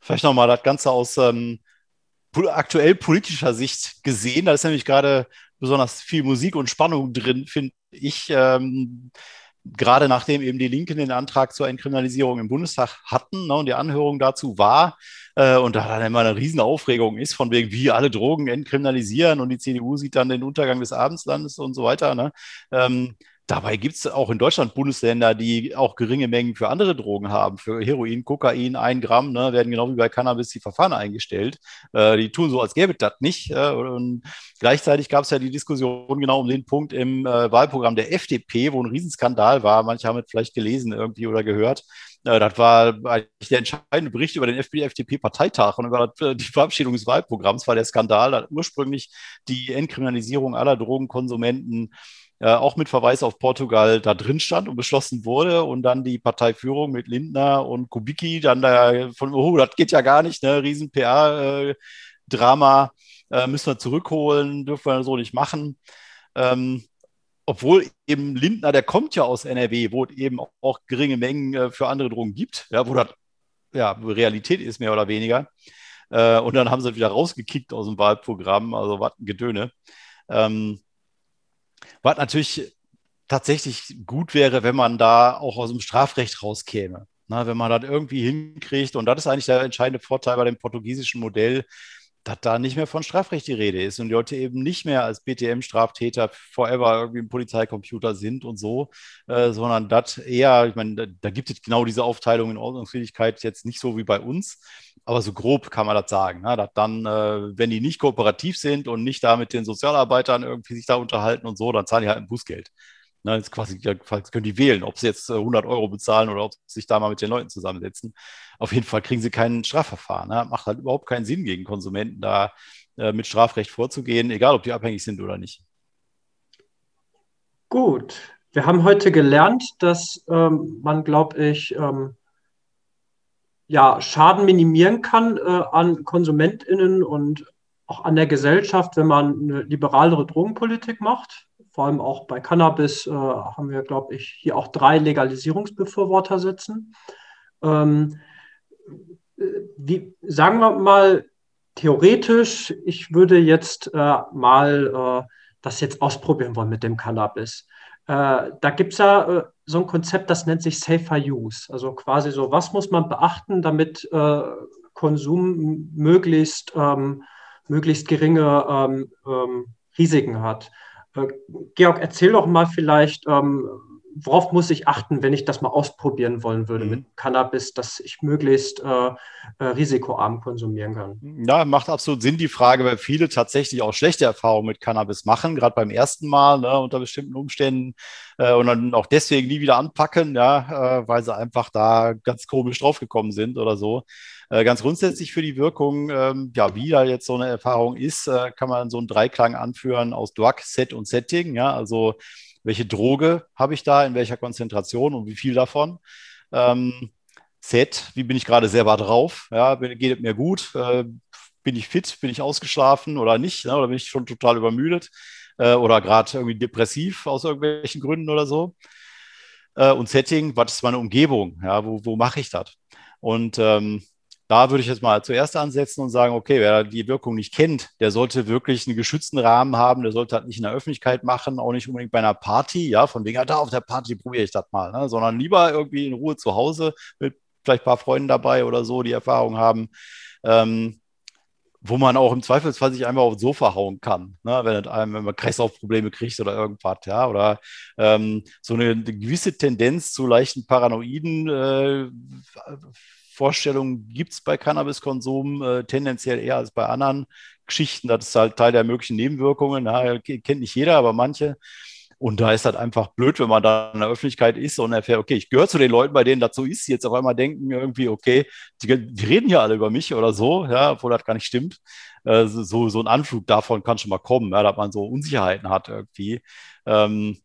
Vielleicht nochmal das Ganze aus ähm, aktuell politischer Sicht gesehen. Da ist nämlich gerade besonders viel Musik und Spannung drin, finde ich. Ähm, gerade nachdem eben die Linken den Antrag zur Entkriminalisierung im Bundestag hatten ne, und die Anhörung dazu war äh, und da dann immer eine Riesenaufregung ist, von wegen, wie alle Drogen entkriminalisieren und die CDU sieht dann den Untergang des Abendslandes und so weiter. Ne? Ähm, Dabei gibt es auch in Deutschland Bundesländer, die auch geringe Mengen für andere Drogen haben. Für Heroin, Kokain, ein Gramm, ne, werden genau wie bei Cannabis die Verfahren eingestellt. Äh, die tun so, als gäbe das nicht. Äh, und gleichzeitig gab es ja die Diskussion genau um den Punkt im äh, Wahlprogramm der FDP, wo ein Riesenskandal war. Manche haben es vielleicht gelesen irgendwie oder gehört. Äh, das war eigentlich der entscheidende Bericht über den FDP-Parteitag und über äh, die Verabschiedung des Wahlprogramms war der Skandal, dass ursprünglich die Entkriminalisierung aller Drogenkonsumenten äh, auch mit Verweis auf Portugal da drin stand und beschlossen wurde und dann die Parteiführung mit Lindner und Kubicki dann da von, oh, das geht ja gar nicht, ne, riesen PR-Drama, äh, müssen wir zurückholen, dürfen wir so nicht machen. Ähm, obwohl eben Lindner, der kommt ja aus NRW, wo es eben auch geringe Mengen äh, für andere Drogen gibt, ja, wo das ja, Realität ist, mehr oder weniger. Äh, und dann haben sie wieder rausgekickt aus dem Wahlprogramm, also was ein Gedöne. Ähm, was natürlich tatsächlich gut wäre, wenn man da auch aus dem Strafrecht rauskäme. Na, wenn man das irgendwie hinkriegt, und das ist eigentlich der entscheidende Vorteil bei dem portugiesischen Modell, dass da nicht mehr von Strafrecht die Rede ist und die Leute eben nicht mehr als BTM-Straftäter forever irgendwie im Polizeicomputer sind und so, äh, sondern das eher, ich meine, da, da, gibt es genau diese Aufteilung in Ordnungsfähigkeit jetzt nicht so wie bei uns, aber so grob kann man das sagen, ne? dass dann, äh, wenn die nicht kooperativ sind und nicht da mit den Sozialarbeitern irgendwie sich da unterhalten und so, dann zahlen die halt ein Bußgeld. Ne, jetzt quasi, jetzt können die wählen, ob sie jetzt 100 äh, Euro bezahlen oder ob sie sich da mal mit den Leuten zusammensetzen. Auf jeden Fall kriegen sie kein Strafverfahren. Ne? Macht halt überhaupt keinen Sinn, gegen Konsumenten da äh, mit Strafrecht vorzugehen, egal ob die abhängig sind oder nicht. Gut, wir haben heute gelernt, dass ähm, man, glaube ich, ähm, ja, Schaden minimieren kann äh, an KonsumentInnen und auch an der Gesellschaft, wenn man eine liberalere Drogenpolitik macht vor allem auch bei Cannabis äh, haben wir, glaube ich, hier auch drei Legalisierungsbefürworter sitzen. Ähm, wie, sagen wir mal, theoretisch, ich würde jetzt äh, mal äh, das jetzt ausprobieren wollen mit dem Cannabis. Äh, da gibt es ja äh, so ein Konzept, das nennt sich Safer Use. Also quasi so, was muss man beachten, damit äh, Konsum möglichst, ähm, möglichst geringe ähm, ähm, Risiken hat. Äh, Georg, erzähl doch mal vielleicht, ähm, worauf muss ich achten, wenn ich das mal ausprobieren wollen würde mhm. mit Cannabis, dass ich möglichst äh, äh, risikoarm konsumieren kann? Ja, macht absolut Sinn, die Frage, weil viele tatsächlich auch schlechte Erfahrungen mit Cannabis machen, gerade beim ersten Mal ne, unter bestimmten Umständen äh, und dann auch deswegen nie wieder anpacken, ja, äh, weil sie einfach da ganz komisch draufgekommen sind oder so. Äh, ganz grundsätzlich für die Wirkung, ähm, ja, wie da jetzt so eine Erfahrung ist, äh, kann man so einen Dreiklang anführen aus Drug, Set und Setting, ja, also welche Droge habe ich da, in welcher Konzentration und wie viel davon. Ähm, Set, wie bin ich gerade selber drauf? Ja, geht es mir gut? Äh, bin ich fit? Bin ich ausgeschlafen oder nicht? Ne? Oder bin ich schon total übermüdet? Äh, oder gerade irgendwie depressiv aus irgendwelchen Gründen oder so? Äh, und Setting, was ist meine Umgebung? Ja, wo, wo mache ich das? Und ähm, da würde ich jetzt mal zuerst ansetzen und sagen, okay, wer die Wirkung nicht kennt, der sollte wirklich einen geschützten Rahmen haben, der sollte halt nicht in der Öffentlichkeit machen, auch nicht unbedingt bei einer Party, ja, von wegen, ja, da auf der Party probiere ich das mal, ne? sondern lieber irgendwie in Ruhe zu Hause mit vielleicht ein paar Freunden dabei oder so, die Erfahrung haben. Ähm, wo man auch im Zweifelsfall sich einfach aufs Sofa hauen kann, ne? wenn, einem, wenn man Kreislaufprobleme kriegt oder irgendwas, ja, oder ähm, so eine, eine, gewisse Tendenz zu leichten Paranoiden äh, Vorstellungen gibt es bei Cannabiskonsum äh, tendenziell eher als bei anderen Geschichten. Das ist halt Teil der möglichen Nebenwirkungen. Ja, kennt nicht jeder, aber manche. Und da ist halt einfach blöd, wenn man da in der Öffentlichkeit ist und erfährt, okay, ich gehöre zu den Leuten, bei denen das so ist, die jetzt auf einmal denken irgendwie, okay, die, die reden hier alle über mich oder so, ja, obwohl das gar nicht stimmt. Äh, so, so ein Anflug davon kann schon mal kommen, ja, dass man so Unsicherheiten hat irgendwie. Ähm,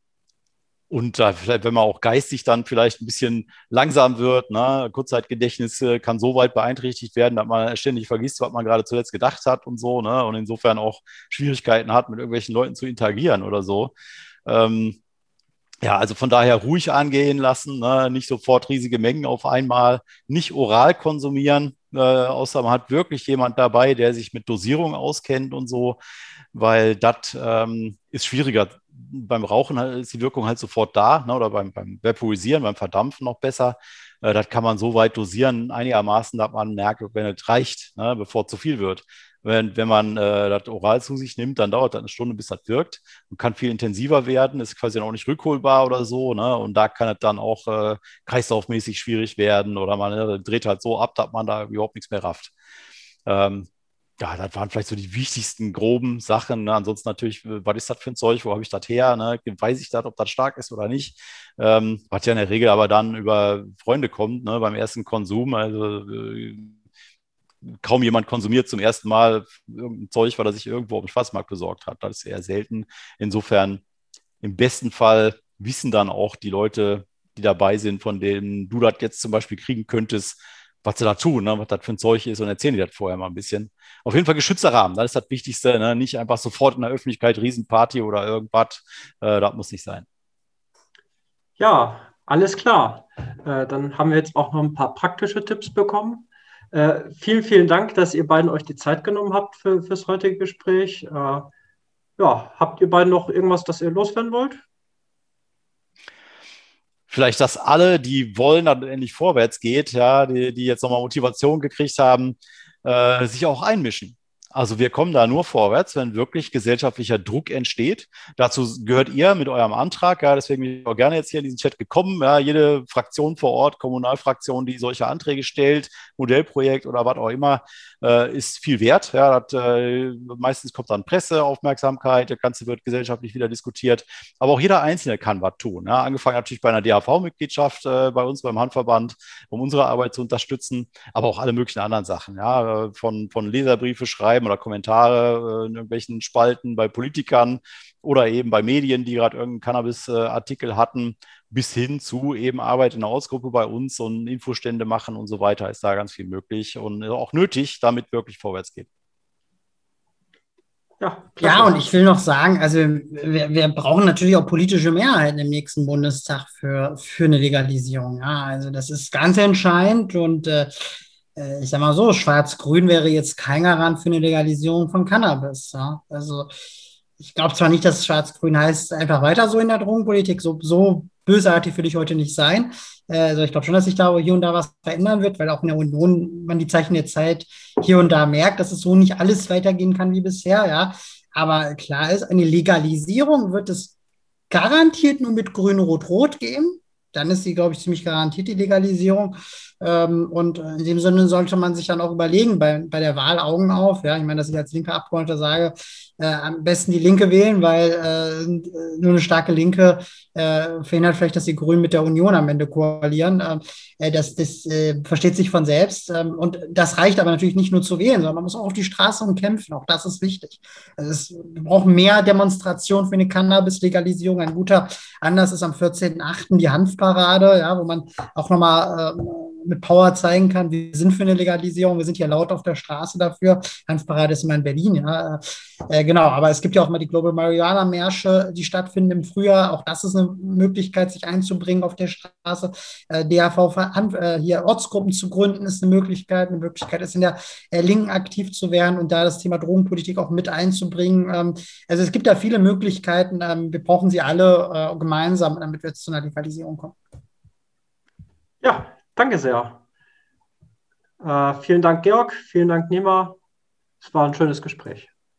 und da vielleicht, wenn man auch geistig dann vielleicht ein bisschen langsam wird, ne, Kurzzeitgedächtnis kann so weit beeinträchtigt werden, dass man ständig vergisst, was man gerade zuletzt gedacht hat und so, ne, und insofern auch Schwierigkeiten hat, mit irgendwelchen Leuten zu interagieren oder so. Ähm, ja, also von daher ruhig angehen lassen, ne? nicht sofort riesige Mengen auf einmal, nicht oral konsumieren, äh, außer man hat wirklich jemand dabei, der sich mit Dosierung auskennt und so, weil das ähm, ist schwieriger beim Rauchen ist die Wirkung halt sofort da, ne, oder beim, beim Vaporisieren, beim Verdampfen noch besser. Äh, das kann man so weit dosieren, einigermaßen, dass man merkt, wenn es reicht, ne, bevor es zu viel wird. Wenn, wenn man äh, das oral zu sich nimmt, dann dauert das eine Stunde, bis das wirkt und kann viel intensiver werden, ist quasi auch nicht rückholbar oder so. Ne? Und da kann es dann auch äh, kreislaufmäßig schwierig werden oder man äh, dreht halt so ab, dass man da überhaupt nichts mehr rafft. Ähm, ja, das waren vielleicht so die wichtigsten groben Sachen. Ne? Ansonsten natürlich, was ist das für ein Zeug, wo habe ich das her? Ne? Weiß ich das, ob das stark ist oder nicht? Ähm, was ja in der Regel aber dann über Freunde kommt, ne? beim ersten Konsum. Also äh, kaum jemand konsumiert zum ersten Mal irgendein Zeug, weil er sich irgendwo auf dem Schwarzmarkt besorgt hat. Das ist eher selten. Insofern, im besten Fall wissen dann auch die Leute, die dabei sind, von denen du das jetzt zum Beispiel kriegen könntest, was sie da tun, ne, was das für ein Zeug ist und erzählen die das vorher mal ein bisschen. Auf jeden Fall geschützter Rahmen, das ist das Wichtigste. Ne? Nicht einfach sofort in der Öffentlichkeit Riesenparty oder irgendwas. Äh, das muss nicht sein. Ja, alles klar. Äh, dann haben wir jetzt auch noch ein paar praktische Tipps bekommen. Äh, vielen, vielen Dank, dass ihr beiden euch die Zeit genommen habt für, fürs heutige Gespräch. Äh, ja, habt ihr beiden noch irgendwas, das ihr loswerden wollt? Vielleicht, dass alle, die wollen, dass es endlich vorwärts geht, ja, die, die jetzt nochmal Motivation gekriegt haben, äh, sich auch einmischen. Also wir kommen da nur vorwärts, wenn wirklich gesellschaftlicher Druck entsteht. Dazu gehört ihr mit eurem Antrag. Ja, deswegen bin ich auch gerne jetzt hier in diesen Chat gekommen. Ja, jede Fraktion vor Ort, Kommunalfraktion, die solche Anträge stellt, Modellprojekt oder was auch immer, äh, ist viel wert. Ja, das, äh, meistens kommt dann Presseaufmerksamkeit, das Ganze wird gesellschaftlich wieder diskutiert. Aber auch jeder Einzelne kann was tun. Ja, angefangen natürlich bei einer DAV-Mitgliedschaft äh, bei uns beim Handverband, um unsere Arbeit zu unterstützen, aber auch alle möglichen anderen Sachen. Ja, von, von Leserbriefe schreiben schreiben oder Kommentare äh, in irgendwelchen Spalten bei Politikern oder eben bei Medien, die gerade irgendeinen Cannabis-Artikel hatten, bis hin zu eben Arbeit in der Ortsgruppe bei uns und Infostände machen und so weiter, ist da ganz viel möglich und auch nötig, damit wirklich vorwärts geht. Ja, ja, und ich will noch sagen, also wir, wir, brauchen natürlich auch politische Mehrheiten im nächsten Bundestag für, für eine Legalisierung. Ja, also das ist ganz entscheidend und äh, ich sag mal so, Schwarz-Grün wäre jetzt kein Garant für eine Legalisierung von Cannabis. Ja? Also ich glaube zwar nicht, dass Schwarz-Grün heißt, einfach weiter so in der Drogenpolitik, so, so bösartig will ich heute nicht sein. Äh, also ich glaube schon, dass sich da hier und da was verändern wird, weil auch in der Union man die Zeichen der Zeit hier und da merkt, dass es so nicht alles weitergehen kann wie bisher, ja. Aber klar ist, eine Legalisierung wird es garantiert nur mit Grün-Rot-Rot gehen. Dann ist sie, glaube ich, ziemlich garantiert, die Legalisierung. Ähm, und in dem Sinne sollte man sich dann auch überlegen, bei, bei der Wahl Augen auf. Ja, ich meine, dass ich als linker Abgeordneter sage, äh, am besten die Linke wählen, weil äh, nur eine starke Linke äh, verhindert vielleicht, dass die Grünen mit der Union am Ende koalieren. Ähm, äh, das das äh, versteht sich von selbst. Ähm, und das reicht aber natürlich nicht nur zu wählen, sondern man muss auch auf die Straße und kämpfen. Auch das ist wichtig. Also es, wir brauchen mehr Demonstration für eine Cannabis-Legalisierung. Ein guter Anlass ist am 14.8. die Hanfparade, ja, wo man auch nochmal äh, mit Power zeigen kann, wir sind für eine Legalisierung, wir sind hier laut auf der Straße dafür. Hanfparade ist immer in Berlin, ja. Äh, genau, aber es gibt ja auch mal die Global Marihuana Märsche, die stattfinden im Frühjahr. Auch das ist eine Möglichkeit, sich einzubringen auf der Straße. Äh, DAV äh, hier Ortsgruppen zu gründen, ist eine Möglichkeit. Eine Möglichkeit ist in der äh, Linken aktiv zu werden und da das Thema Drogenpolitik auch mit einzubringen. Ähm, also es gibt da viele Möglichkeiten. Ähm, wir brauchen sie alle gemeinsam, damit wir zu einer Legalisierung kommen. Ja, Danke sehr. Vielen Dank, Georg. Vielen Dank, Nima. Es war ein schönes Gespräch.